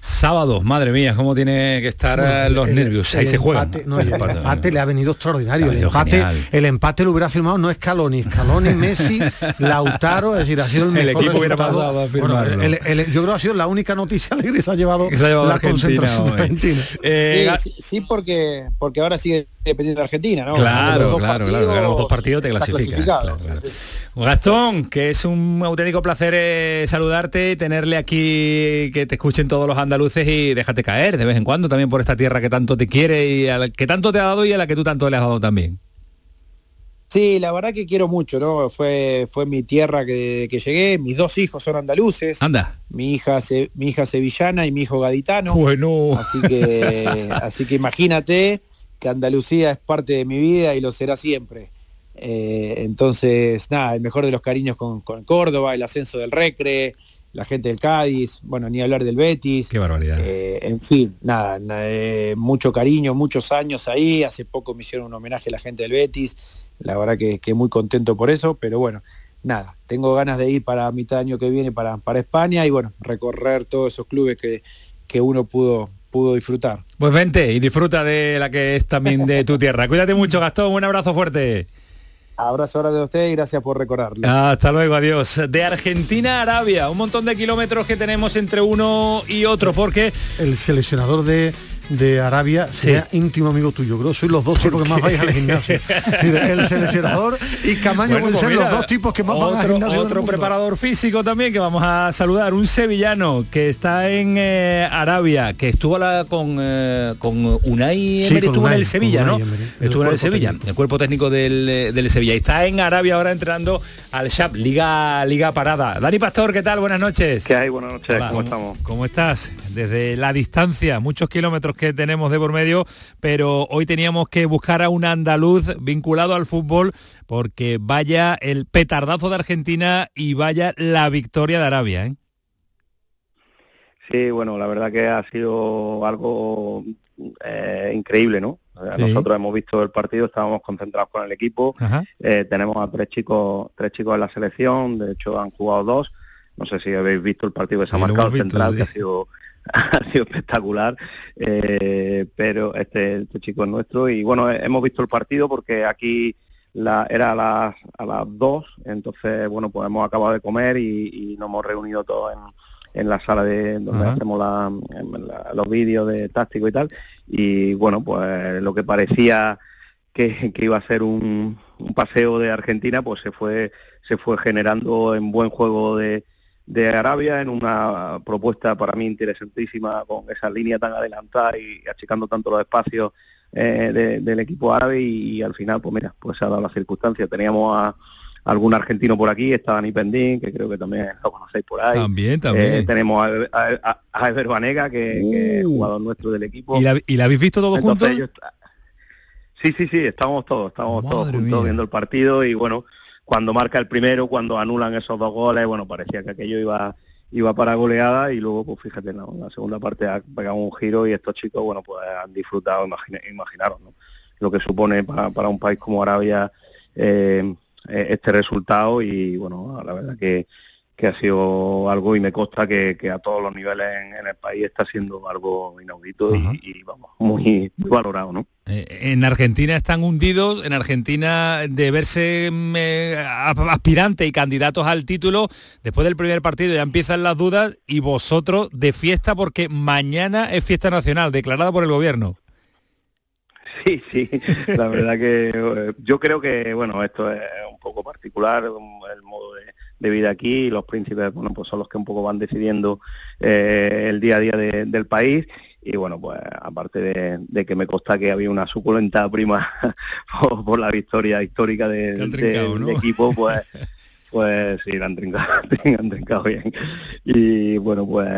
Sábado, madre mía, cómo tiene que estar eh, los nervios. Ahí se juega. el, empate, le ha venido extraordinario. El empate, el empate lo hubiera firmado no Scaloni, Scaloni, Messi, Lautaro, es decir, ha sido el mejor. El equipo hubiera pasado a firmarlo. yo creo que ha sido la única noticia que se ha llevado, la concentración argentina. Eh, sí, porque, porque ahora sigue dependiendo de Argentina, ¿no? Claro, claro, claro. Los dos partidos te clasifican. Gastón, que es un auténtico placer eh, saludarte y tenerle aquí, que te escuchen todos los andaluces y déjate caer de vez en cuando también por esta tierra que tanto te quiere y a la que tanto te ha dado y a la que tú tanto le has dado también. Sí, la verdad que quiero mucho, ¿no? Fue, fue mi tierra que, que llegué, mis dos hijos son andaluces. Anda. Mi hija, mi hija sevillana y mi hijo gaditano. Bueno. Así que, así que imagínate que Andalucía es parte de mi vida y lo será siempre. Eh, entonces, nada, el mejor de los cariños con, con Córdoba, el ascenso del Recre, la gente del Cádiz, bueno, ni hablar del Betis. Qué barbaridad. Eh, en fin, nada, eh, mucho cariño, muchos años ahí. Hace poco me hicieron un homenaje a la gente del Betis. La verdad que, que muy contento por eso, pero bueno, nada, tengo ganas de ir para mitad de año que viene para, para España y bueno, recorrer todos esos clubes que, que uno pudo, pudo disfrutar. Pues vente y disfruta de la que es también de tu tierra. Cuídate mucho, Gastón, un abrazo fuerte. Abrazo ahora de usted y gracias por recordarlo. Hasta luego, adiós. De Argentina a Arabia, un montón de kilómetros que tenemos entre uno y otro, porque... El seleccionador de de Arabia sea íntimo amigo tuyo. Creo que sois los dos tipos que más vais al gimnasio. el seleccionador y Camaño pueden pues ser los dos tipos que más van al gimnasio. Otro preparador físico también que vamos a saludar, un sevillano que está en eh, Arabia, que estuvo la, con, eh, con Unai estuvo en el Sevilla, ¿no? estuvo en el Sevilla, el cuerpo técnico del, eh, del Sevilla. Y está en Arabia ahora entrenando al Shab, Liga, Liga Parada. Dani Pastor, ¿qué tal? Buenas noches. ¿Qué hay? Buenas noches, ¿cómo estamos? ¿Cómo estás? Desde la distancia, muchos kilómetros que tenemos de por medio, pero hoy teníamos que buscar a un andaluz vinculado al fútbol porque vaya el petardazo de Argentina y vaya la victoria de Arabia. ¿eh? Sí, bueno, la verdad que ha sido algo eh, increíble, ¿no? Nosotros hemos visto el partido, estábamos concentrados con el equipo, eh, tenemos a tres chicos, tres chicos en la selección, de hecho han jugado dos. No sé si habéis visto el partido que se ha marcado central, que ha sido ha sido espectacular, eh, pero este, este, chico es nuestro y bueno, hemos visto el partido porque aquí la, era a las, a las dos, entonces bueno, pues hemos acabado de comer y, nos hemos reunido todos en, en la sala de donde hacemos los vídeos de táctico y tal, y bueno, pues lo que parecía que, que iba a ser un, un paseo de Argentina, pues se fue, se fue generando en buen juego de de Arabia en una propuesta para mí interesantísima con esa línea tan adelantada y achicando tanto los espacios eh, del equipo árabe y, al final pues mira pues se ha dado la circunstancia. Teníamos a, algún argentino por aquí está Dani Pendín que creo que también lo conocéis por ahí. También también. Eh, tenemos a, a, Ever Banega que, es uh. jugador nuestro del equipo. Y la, y la habéis visto todos juntos sí sí sí estamos todos estamos todos juntos viendo el partido y bueno cuando marca el primero, cuando anulan esos dos goles, bueno, parecía que aquello iba iba para goleada y luego, pues fíjate, ¿no? la segunda parte ha pegado un giro y estos chicos, bueno, pues han disfrutado, imaginaros, ¿no? lo que supone para, para un país como Arabia eh, este resultado y, bueno, la verdad que, que ha sido algo y me consta que, a todos los niveles en, el país está siendo algo inaudito y, vamos, muy, valorado, ¿no? Eh, en Argentina están hundidos, en Argentina de verse mm, eh, aspirante y candidatos al título, después del primer partido ya empiezan las dudas y vosotros de fiesta porque mañana es fiesta nacional declarada por el gobierno. Sí, sí, la verdad que eh, yo creo que, bueno, esto es un poco particular, el modo de, de vida aquí y los príncipes bueno pues son los que un poco van decidiendo eh, el día a día del país. Y bueno pues aparte de, que me consta que había una suculenta prima por, la victoria histórica del equipo pues pues sí la han trincado, han trincado bien. Y bueno pues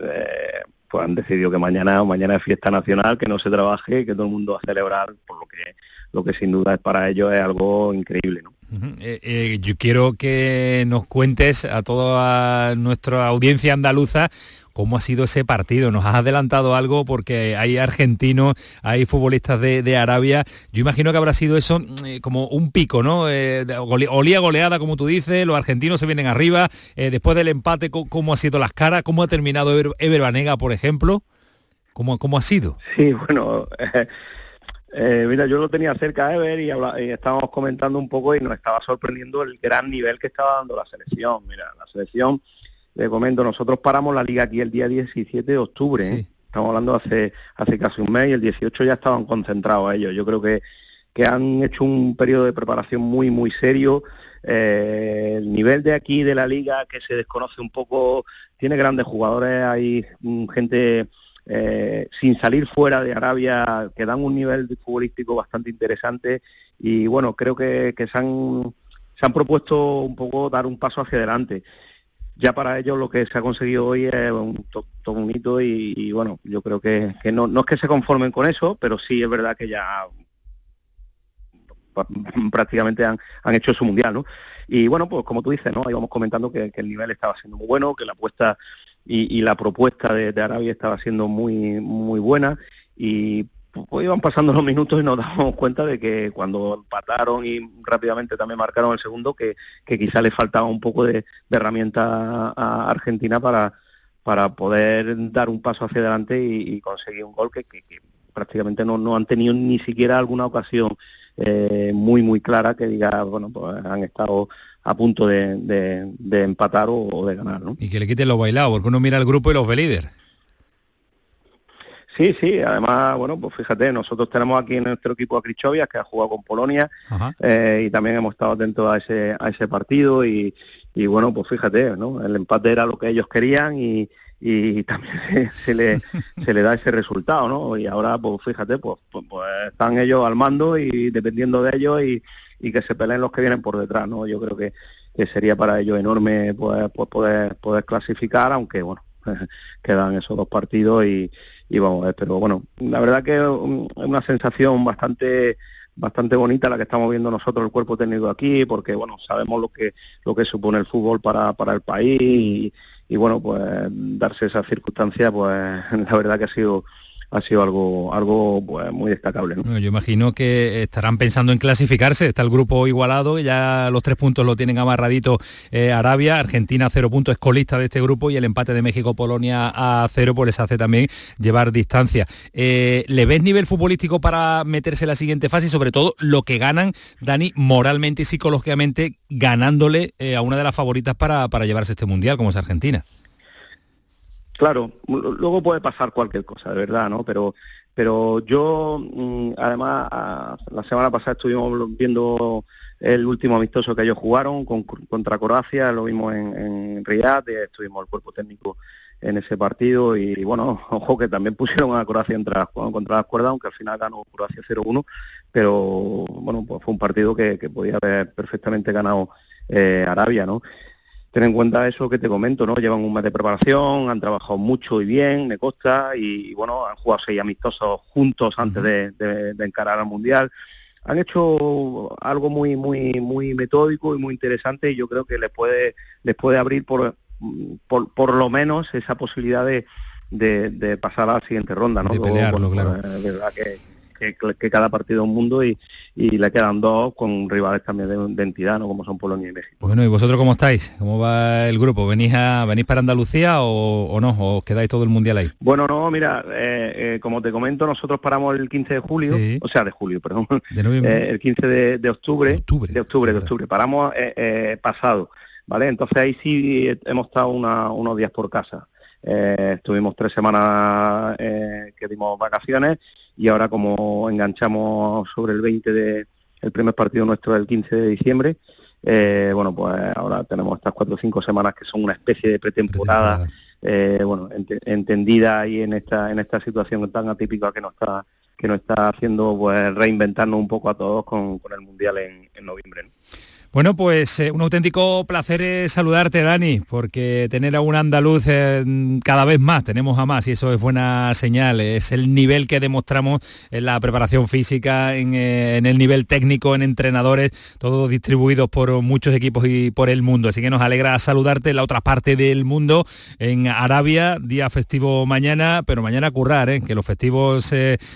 eh, pues han decidido que mañana mañana es fiesta nacional que no se trabaje que todo el mundo va a celebrar por lo que lo que sin duda es para ellos es algo increíble ¿no? Eh, eh, yo quiero que nos cuentes a toda nuestra audiencia andaluza cómo ha sido ese partido. Nos has adelantado algo porque hay argentinos, hay futbolistas de, Arabia. Yo imagino que habrá sido eso eh, como un pico, ¿no? olía goleada, como tú dices, los argentinos se vienen arriba. después del empate, ¿cómo, ha sido las caras? ¿Cómo ha terminado Ever Banega, por ejemplo? ¿Cómo, ¿Cómo ha sido? Sí, bueno... Eh, mira, yo lo tenía cerca de ver y, estábamos comentando un poco y nos estaba sorprendiendo el gran nivel que estaba dando la selección. Mira, la selección, le comento, nosotros paramos la liga aquí el día 17 de octubre, ¿eh? estamos hablando hace hace casi un mes y el 18 ya estaban concentrados ellos. Yo creo que, que han hecho un periodo de preparación muy, muy serio. Eh, el nivel de aquí de la liga que se desconoce un poco, tiene grandes jugadores, hay mm, gente eh, sin salir fuera de Arabia, que dan un nivel futbolístico bastante interesante y bueno, creo que, se, han, se han propuesto un poco dar un paso hacia adelante. Ya para ellos lo que se ha conseguido hoy es un, un hito y, bueno, yo creo que, no, no es que se conformen con eso, pero sí es verdad que ya prácticamente han, han hecho su mundial, ¿no? Y bueno, pues como tú dices, ¿no? Íbamos comentando que, que el nivel estaba siendo muy bueno, que la apuesta y, la propuesta de, Arabia estaba siendo muy muy buena. Y pues iban pasando los minutos y nos damos cuenta de que cuando empataron y rápidamente también marcaron el segundo, que, que quizá le faltaba un poco de, herramienta a Argentina para, para poder dar un paso hacia adelante y, conseguir un gol que, prácticamente no, no han tenido ni siquiera alguna ocasión eh, muy muy clara que diga, bueno, pues han estado a punto de, empatar o, de ganar. ¿no? Y que le quiten los bailados, porque uno mira el grupo y los ve líder. Sí, sí, además, bueno, pues fíjate, nosotros tenemos aquí en nuestro equipo a Crichovia, que ha jugado con Polonia, eh, y también hemos estado atentos a ese, a ese partido, y, y bueno, pues fíjate, ¿no? El empate era lo que ellos querían y, y también se, le, se le da ese resultado, ¿no? Y ahora, pues fíjate, pues, pues, pues, están ellos al mando y dependiendo de ellos y, y que se peleen los que vienen por detrás, ¿no? Yo creo que, sería para ellos enorme pues, pues, poder, poder clasificar, aunque bueno, quedan esos dos partidos y, y vamos a ver, pero bueno, la verdad que es una sensación bastante bastante bonita la que estamos viendo nosotros el cuerpo técnico aquí porque bueno sabemos lo que lo que supone el fútbol para, para el país y, y bueno pues darse esa circunstancia pues la verdad que ha sido ha sido algo algo pues, muy destacable. yo imagino que estarán pensando en clasificarse, está el grupo igualado, ya los tres puntos lo tienen amarradito eh, Arabia, Argentina cero puntos es colista de este grupo y el empate de México-Polonia a cero pues les hace también llevar distancia. Eh, ¿Le ves nivel futbolístico para meterse en la siguiente fase y sobre todo lo que ganan, Dani, moralmente y psicológicamente ganándole eh, a una de las favoritas para, para llevarse este mundial como es Argentina? Claro, luego puede pasar cualquier cosa, de verdad, ¿no? Pero, pero yo, mm, además, la semana pasada estuvimos viendo el último amistoso que ellos jugaron contra Croacia, lo vimos en, en Riyadh, estuvimos el cuerpo técnico en ese partido y bueno, ojo que también pusieron a Croacia contra las cuerdas, aunque al final ganó Croacia 0-1, pero bueno, pues fue un partido que, podía haber perfectamente ganado eh, Arabia, ¿no? Ten en cuenta eso que te comento, ¿no? Llevan un mes de preparación, han trabajado mucho y bien, me consta, y, bueno, han jugado seis amistosos juntos antes de, encarar al Mundial. han hecho algo muy muy muy metódico y muy interesante y yo creo que les puede les puede abrir por por, por lo menos esa posibilidad de, de, pasar a la siguiente ronda, ¿no? De pelearlo, claro. Verdad que, que, cada partido es un mundo y, y, le quedan dos con rivales también de, entidad, ¿no? Como son Polonia y México. Bueno, ¿y vosotros cómo estáis? ¿Cómo va el grupo? ¿Venís, a, venís para Andalucía o, no? ¿O os quedáis todo el Mundial ahí? Bueno, no, mira, eh, eh, como te comento, nosotros paramos el 15 de julio, o sea, de julio, perdón, eh, el 15 de, octubre, de octubre, de octubre, de octubre, paramos pasado, ¿vale? Entonces ahí sí hemos estado unos días por casa. estuvimos tres semanas que dimos vacaciones y ahora como enganchamos sobre el 20 de el primer partido nuestro del 15 de diciembre, eh, bueno, pues ahora tenemos estas cuatro o cinco semanas que son una especie de pretemporada, eh, bueno, entendida ahí en esta en esta situación tan atípica que nos está que nos está haciendo pues reinventarnos un poco a todos con, con el mundial en, en noviembre. Bueno, pues eh, un auténtico placer es saludarte, Dani, porque tener a un andaluz eh, cada vez más, tenemos a más, y eso es buena señal, es el nivel que demostramos en la preparación física, en, eh, el nivel técnico, en entrenadores, todos distribuidos por muchos equipos y por el mundo. Así que nos alegra saludarte en la otra parte del mundo, en Arabia, día festivo mañana, pero mañana currar, que los festivos,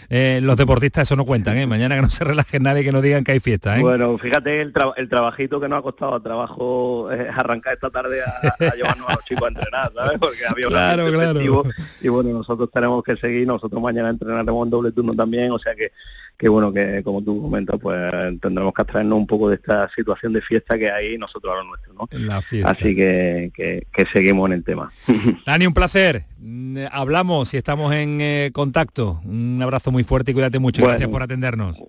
los deportistas eso no cuentan, mañana que no se relajen nadie, que no digan que hay fiesta. Bueno, fíjate el, el trabajito que nos ha costado trabajo eh, arrancar esta tarde a, llevarnos a los chicos a entrenar, ¿sabes? Porque había un claro, y bueno, nosotros tenemos que seguir, nosotros mañana entrenaremos en doble turno también, o sea que que bueno, que como tú comentas, pues tendremos que abstraernos un poco de esta situación de fiesta que hay nosotros a lo nuestro, ¿no? Así que, que, seguimos en el tema. Dani, un placer. Mm, hablamos y estamos en eh, contacto. Un abrazo muy fuerte y cuídate mucho. Gracias por atendernos.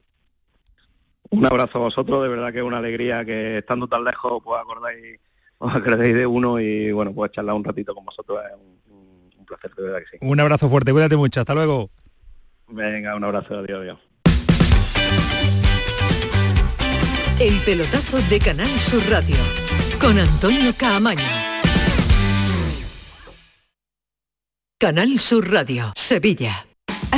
Un abrazo a vosotros, de verdad que es una alegría que estando tan lejos pues acordáis, os acordáis de uno y bueno, pues charlar un ratito con vosotros es un, placer, de verdad que sí. Un abrazo fuerte, cuídate mucho, hasta luego. Venga, un abrazo, adiós, adiós. El pelotazo de Canal Sur Radio con Antonio Caamaño. Canal Sur Radio, Sevilla.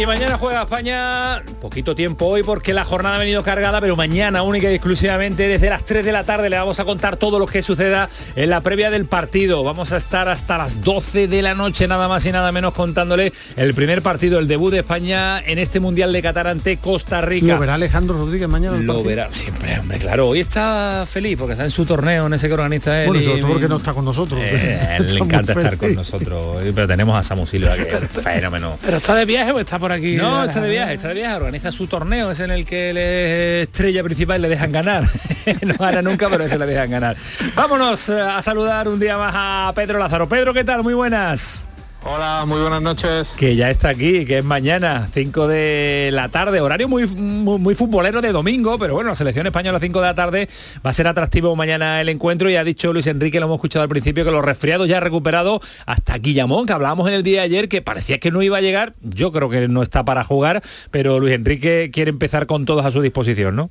Y mañana juega España, poquito tiempo hoy porque la jornada ha venido cargada, pero mañana única y exclusivamente desde las 3 de la tarde le vamos a contar todo lo que suceda en la previa del partido. Vamos a estar hasta las 12 de la noche nada más y nada menos contándole el primer partido, el debut de España en este Mundial de Qatar ante Costa Rica. Lo verá Alejandro Rodríguez mañana. Lo verá siempre, hombre, claro. Hoy está feliz porque está en su torneo, en ese que organiza él. Bueno, sobre todo porque no está con nosotros. Eh, le encanta estar con nosotros. Pero tenemos a Samu Silva, que es fenómeno. ¿Pero está de viaje o está por aquí? No, está de viaje, está de viaje, organiza su torneo, es en el que la estrella principal le dejan ganar. no gana nunca, pero ese le dejan ganar. Vámonos eh, a saludar un día más a Pedro Lázaro. Pedro, ¿qué tal? Muy buenas. Hola, muy buenas noches. Que ya está aquí, que es mañana, 5 de la tarde, horario muy, muy, futbolero de domingo, pero bueno, la selección española a 5 de la tarde va a ser atractivo mañana el encuentro y ha dicho Luis Enrique, lo hemos escuchado al principio, que los resfriados ya ha recuperado hasta Guillamón, que hablábamos en el día de ayer, que parecía que no iba a llegar, yo creo que no está para jugar, pero Luis Enrique quiere empezar con todos a su disposición, ¿no?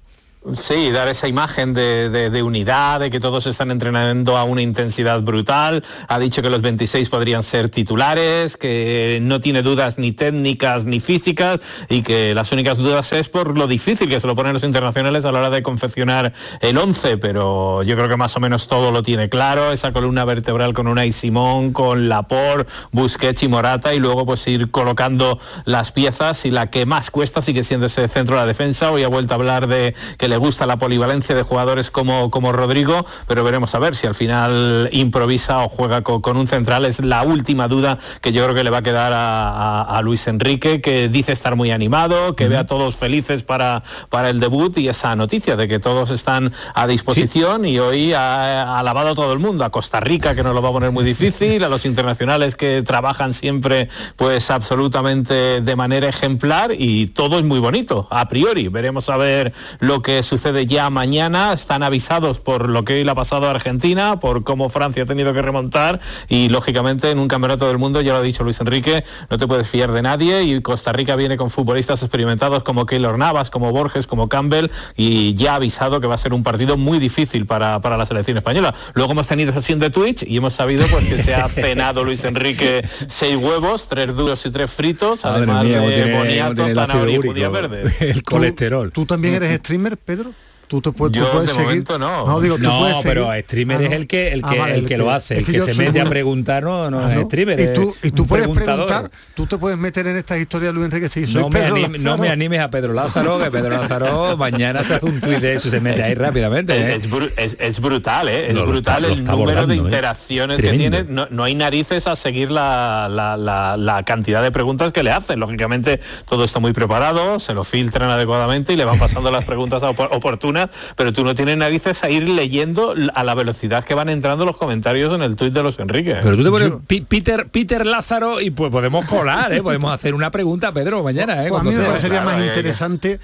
Sí, dar esa imagen de, unidad, de que todos están entrenando a una intensidad brutal. Ha dicho que los 26 podrían ser titulares, que no tiene dudas ni técnicas ni físicas y que las únicas dudas es por lo difícil que se lo ponen los internacionales a la hora de confeccionar el 11, pero yo creo que más o menos todo lo tiene claro. Esa columna vertebral con Unai Simón, con Laporte, Busquets y Morata y luego pues ir colocando las piezas y la que más cuesta sigue siendo ese centro de la defensa. Hoy ha vuelto a hablar de que le gusta la polivalencia de jugadores como, como Rodrigo, pero veremos a ver si al final improvisa o juega con, un central. Es la última duda que yo creo que le va a quedar a, Luis Enrique, que dice estar muy animado, que ve a todos felices para, para el debut y esa noticia de que todos están a disposición y hoy ha, alabado a todo el mundo, a Costa Rica que nos lo va a poner muy difícil, a los internacionales que trabajan siempre pues absolutamente de manera ejemplar y todo es muy bonito, a priori. Veremos a ver lo que sucede ya mañana. Están avisados por lo que hoy le ha pasado a Argentina, por cómo Francia ha tenido que remontar y lógicamente en un campeonato del mundo, ya lo ha dicho Luis Enrique, no te puedes fiar de nadie y Costa Rica viene con futbolistas experimentados como Keylor Navas, como Borges, como Campbell y ya ha avisado que va a ser un partido muy difícil para, para la selección española. Luego hemos tenido sesión de Twitch y hemos sabido pues que se ha cenado Luis Enrique seis huevos, tres duros y tres fritos, además de boniato, zanahoria y judía verde. El colesterol. ¿Tú, también eres streamer, Pedro? Tú te puedes, Yo, tú puedes de seguir. momento no. No, digo, tú no puedes pero seguir. streamer Ah, es el que el Ah, que, vale, el que lo hace, es el que se mete a preguntar no, no Ah, es streamer. Y tú, y tú puedes preguntador. preguntar, tú te puedes meter en esta historia, Luis Enrique, si soy No me, Pedro anime- no Lázaro. me animes a Pedro Lázaro, que Pedro Lázaro mañana se hace un tuit de eso, se mete ahí rápidamente. ¿eh? Es, es- es brutal, ¿eh? es brutal está- el número abordando, de ¿eh? interacciones Es que tiene. No, no hay narices a seguir la, la- la- la cantidad de preguntas que le hacen. Lógicamente todo está muy preparado, se lo filtran adecuadamente y le van pasando las preguntas opor- pero tú no tienes narices a ir leyendo a la velocidad que van entrando los comentarios en el tuit de los Enrique. Pero tú te pones Peter, Peter Lázaro y pues podemos colar, ¿eh? podemos hacer una pregunta a Pedro mañana. ¿eh? Pues a mí me parecería Claro, más interesante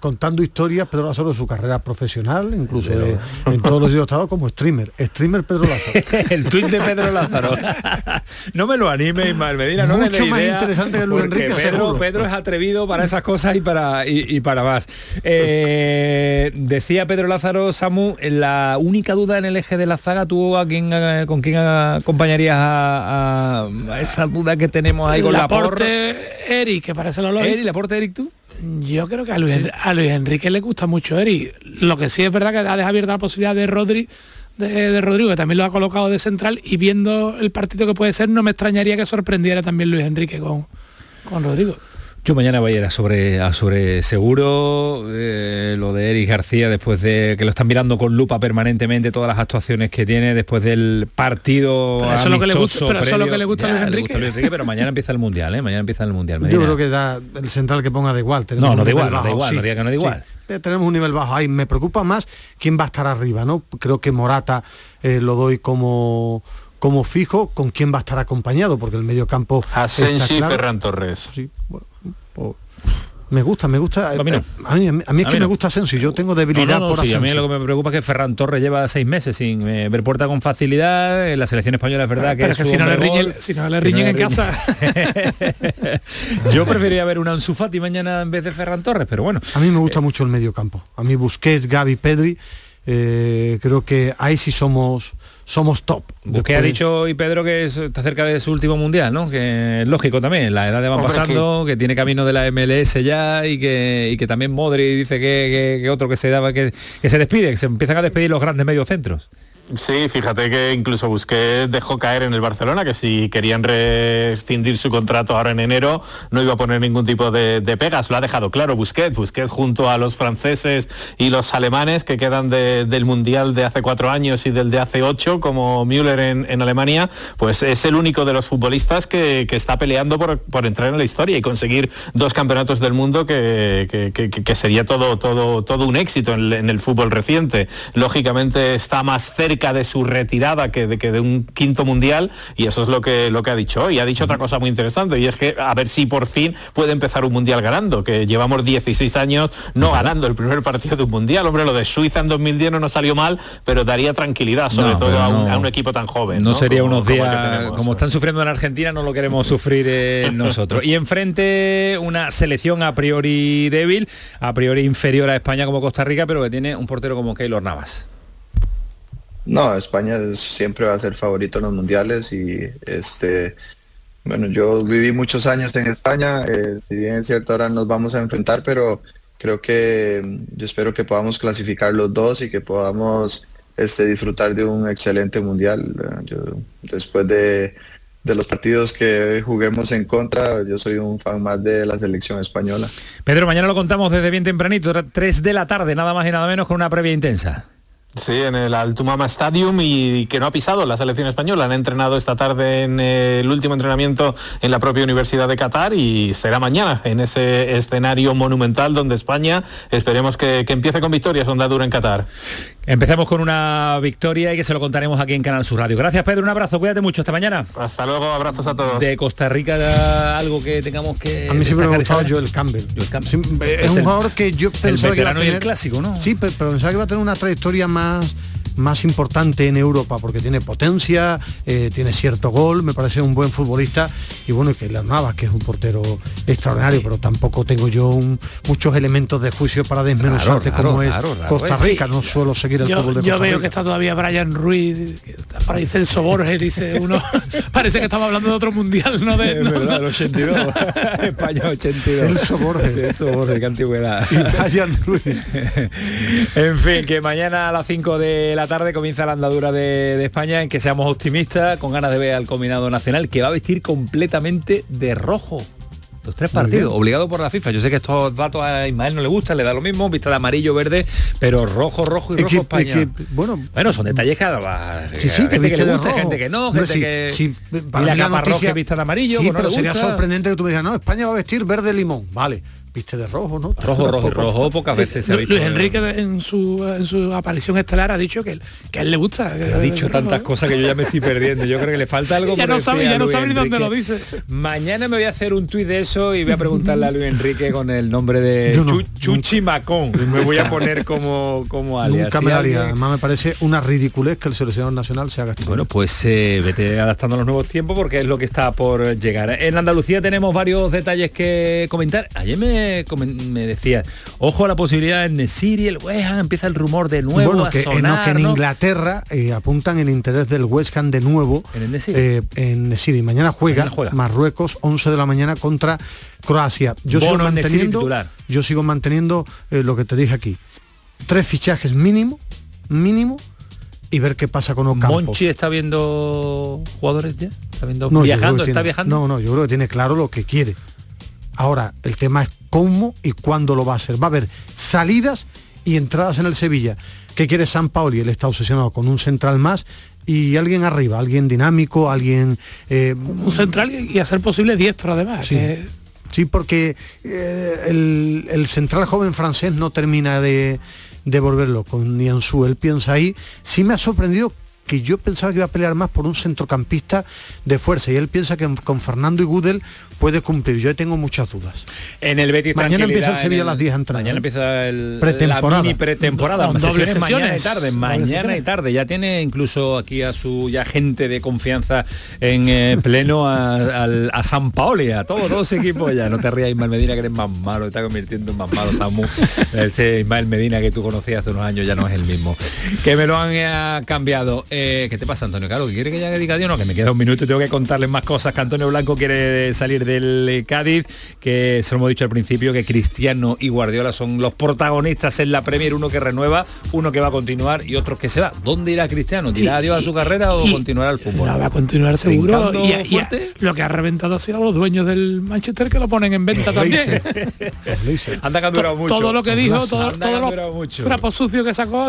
contando historias Pedro Lázaro de su carrera profesional, incluso de- en todos los estados como streamer. Streamer Pedro Lázaro. el tuit de Pedro Lázaro. no me lo anime, Ismael Medina. No Mucho dé más idea, interesante que Luis Enrique, Pedro, seguro. Pedro es atrevido para esas cosas y para, y, y para más. Eh, decía Pedro Lázaro, Samu, la única duda en el eje de la zaga, ¿tú a quién, con quién acompañarías a, a- a esa duda que tenemos ahí con la aporte Eric, que parece lo lógico. Eric, ¿Laporte Eric tú? Yo creo que a Luis, a Luis Enrique le gusta mucho Eric. Lo que sí es verdad que ha dejado abierta la posibilidad de Rodri, de, de Rodrigo, que también lo ha colocado de central y viendo el partido que puede ser, no me extrañaría que sorprendiera también Luis Enrique con, con Rodrigo. Yo mañana voy a ir a sobre, a sobre seguro eh, lo de Eric García después de que lo están mirando con lupa permanentemente todas las actuaciones que tiene después del partido Pero eso es lo que le gusta- pero eso es lo que le gusta a Luis le Enrique. gusta a Luis Enrique, pero mañana empieza el mundial, ¿eh? mañana empieza el mundial. Yo Medina. creo que da el central que ponga da igual. No, no da igual, no da igual, no diga que no da igual. Sí, tenemos un nivel bajo ahí. Me preocupa más quién va a estar arriba, ¿no? Creo que Morata eh, lo doy como como fijo, con quién va a estar acompañado, porque el medio campo Asensi y Ferran Torres. Sí, Me gusta, me gusta. A mí, eh, a mí, es que me gusta Asensio, yo tengo debilidad por Asensio. A mí lo que me preocupa es que Ferran Torres lleva seis meses sin eh, ver puerta con facilidad. En la selección española es verdad que, es que si, no le riñen, si no le riñen en casa. yo preferiría ver una Ansu Fati mañana en vez de Ferran Torres, pero bueno. A mí me gusta mucho el medio campo. A mí Busquets, Gaby, Pedri, creo que ahí sí somos somos top. Busqué ha dicho hoy Pedro que está cerca de su último mundial, ¿no? Que es lógico también, la edad va pasando, que... tiene camino de la MLS ya y que, y que también Modri dice que, otro que se daba que, que se despide, que se empiezan a despedir los grandes mediocentros. Sí, fíjate que incluso Busquets dejó caer en el Barcelona que si querían rescindir su contrato ahora en enero no iba a poner ningún tipo de, pegas. Lo ha dejado claro Busquets. Busquets junto a los franceses y los alemanes que quedan del Mundial de hace cuatro años y del de hace ocho, como Müller en, Alemania, pues es el único de los futbolistas que, está peleando por, entrar en la historia y conseguir dos campeonatos del mundo que, sería todo, todo, todo un éxito en, en el fútbol reciente. Lógicamente está más cerca de su retirada que de, que de un quinto mundial y eso es lo que, lo que ha dicho hoy. Ha dicho otra cosa muy interesante y es que a ver si por fin puede empezar un mundial ganando, que llevamos 16 años no ganando el primer partido de un mundial. Hombre, lo de Suiza en 2010 no nos salió mal, pero daría tranquilidad, sobre todo a un, equipo tan joven. No, sería unos días, como, están sufriendo en Argentina, no lo queremos sufrir nosotros. Y enfrente una selección a priori débil, a priori inferior a España como Costa Rica, pero que tiene un portero como Keylor Navas. No, España siempre va a ser favorito en los mundiales y este, bueno, yo viví muchos años en España, eh, si bien es cierto ahora nos vamos a enfrentar, pero creo que yo espero que podamos clasificar los dos y que podamos este, disfrutar de un excelente mundial. Yo, después de, de los partidos que juguemos en contra, yo soy un fan más de la selección española. Pedro, mañana lo contamos desde bien tempranito, 3 de la tarde, nada más y nada menos con una previa intensa. Sí, en el Altumama Stadium y que no ha pisado la selección española. Han entrenado esta tarde en el último entrenamiento en la propia Universidad de Qatar y será mañana en ese escenario monumental donde España esperemos que, empiece con victorias donde dura en Qatar. Empezamos con una victoria y que se lo contaremos aquí en Canal Sur Radio. Gracias Pedro, un abrazo, cuídate mucho, hasta mañana. Hasta luego, abrazos a todos. De Costa Rica algo que tengamos que... A mí siempre me ha gustado Joel Campbell. Joel Campbell. es, un jugador que yo pensaba que iba a tener... el clásico, ¿no? Sí, pero, pero pensaba que iba a tener una trayectoria más más importante en Europa porque tiene potencia, eh, tiene cierto gol, me parece un buen futbolista y bueno, que las Navas, que es un portero extraordinario, pero tampoco tengo yo muchos elementos de juicio para desmenuzarte como es Costa Rica, no suelo seguir el yo, fútbol de Yo veo que está todavía Brian Ruiz, para Celso Borges, dice uno, parece que estamos hablando de otro mundial, no de... No, verdad, 82, España 82. Celso Borges. Celso Borges, qué antigüedad. Y Brian Ruiz. en fin, que mañana a las 5 de la tarde comienza la andadura de, España en que seamos optimistas, con ganas de ver al combinado nacional, que va a vestir completamente de rojo. Los tres partidos, obligado por la FIFA. Yo sé que estos datos a Ismael no le gustan, le da lo mismo, vista de amarillo, verde, pero rojo, rojo y rojo España. bueno, bueno, son detalles cada sí, sí, gente que, le gusta, gente que no, gente que. Sí, y la capa roja vista de amarillo. Sí, pero sería sorprendente que tú me digas, no, España va a vestir verde limón. Vale viste de rojo, ¿no? Rojo, rojo, rojo, pocas veces se ha visto. Luis Enrique en su, en su aparición estelar ha dicho que, que a él le gusta. ha dicho tantas cosas que yo ya me estoy perdiendo. Yo creo que le falta algo. ya no sabe, ya no sabe ni dónde lo dice. Mañana me voy a hacer un tuit de eso y voy a preguntarle a Luis Enrique con el nombre de Chuchi Macón. Me voy a poner como, como alias. Nunca me daría. Además me parece una ridiculez que el seleccionador nacional se haga esto. Bueno, pues eh, vete adaptando a los nuevos tiempos porque es lo que está por llegar. En Andalucía tenemos varios detalles que comentar. Ayer me, me decía, ojo a la posibilidad en Nesiri, el West Ham, empieza el rumor de nuevo bueno, a que, sonar, que en Inglaterra eh, apuntan el interés del West Ham de nuevo en Nesiri. Eh, Mañana juega, Marruecos, 11 de la mañana contra Croacia. Yo sigo manteniendo, yo sigo manteniendo eh, lo que te dije aquí. Tres fichajes mínimo, mínimo, y ver qué pasa con Ocampo. ¿Monchi está viendo jugadores ya? ¿Está viendo viajando? ¿Está viajando? No, no, yo creo que tiene claro lo que quiere. Ahora, el tema es cómo y cuándo lo va a hacer. Va a haber salidas y entradas en el Sevilla. ¿Qué quiere San Paoli? Él está obsesionado con un central más y alguien arriba, alguien dinámico, alguien... Eh, un central y hacer posible diestro además. Sí, sí porque eh, el, central joven francés no termina de, de volverlo con Nianzú. Él piensa ahí. Sí me ha sorprendido que yo pensaba que iba a pelear más por un centrocampista de fuerza y él piensa que con Fernando y Gudel puede cumplir. Yo tengo muchas dudas. En el Betis Mañana empieza el Sevilla a las 10 a Mañana empieza el, pretemporada. la mini pretemporada. mañana y tarde, mañana y tarde. Ya tiene incluso aquí a su ya gente de confianza en eh, pleno a, San Paoli, a todos los equipos ya. No te rías Ismael Medina que eres más malo, está convirtiendo en más malo Samu. Ese Ismael Medina que tú conocías hace unos años ya no es el mismo. Que me lo han eh, cambiado. Eh, ¿Qué te pasa, Antonio Caro? ¿Quiere que ya diga yo? No, que me queda un minuto y tengo que contarles más cosas que Antonio Blanco quiere salir de del Cádiz, que se lo hemos dicho al principio, que Cristiano y Guardiola son los protagonistas en la Premier, uno que renueva, uno que va a continuar y otro que se va. ¿Dónde irá Cristiano? ¿Dirá adiós a su carrera o continuará el fútbol? va a continuar seguro. Y, lo que ha reventado ha sido los dueños del Manchester que lo ponen en venta también. Anda que ha durado mucho. Todo lo que dijo, todo, todo mucho. trapos sucios que sacó,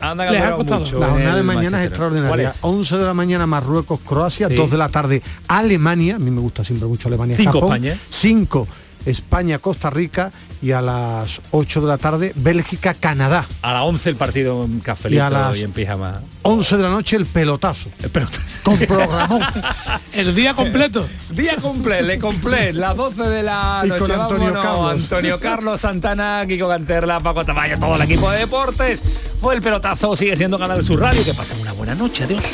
Anda que ha costado. Mucho la jornada de mañana es extraordinaria. 11 de la mañana Marruecos, Croacia, 2 de la tarde Alemania, a mí me gusta siempre mucho Alemania, España. 5 España, Costa Rica y a las 8 de la tarde Bélgica, Canadá. A las 11 el partido en cafelito y, a las en pijama. 11 de la noche el pelotazo. El pelotazo. Con programón. el día completo. día completo, le completo. Las 12 de la noche. con Antonio Carlos. Antonio Carlos Santana, Kiko Canterla, Paco Tamayo, todo el equipo de deportes. Fue el pelotazo, sigue siendo Canal Sur Radio. Que pasen una buena noche. Adiós.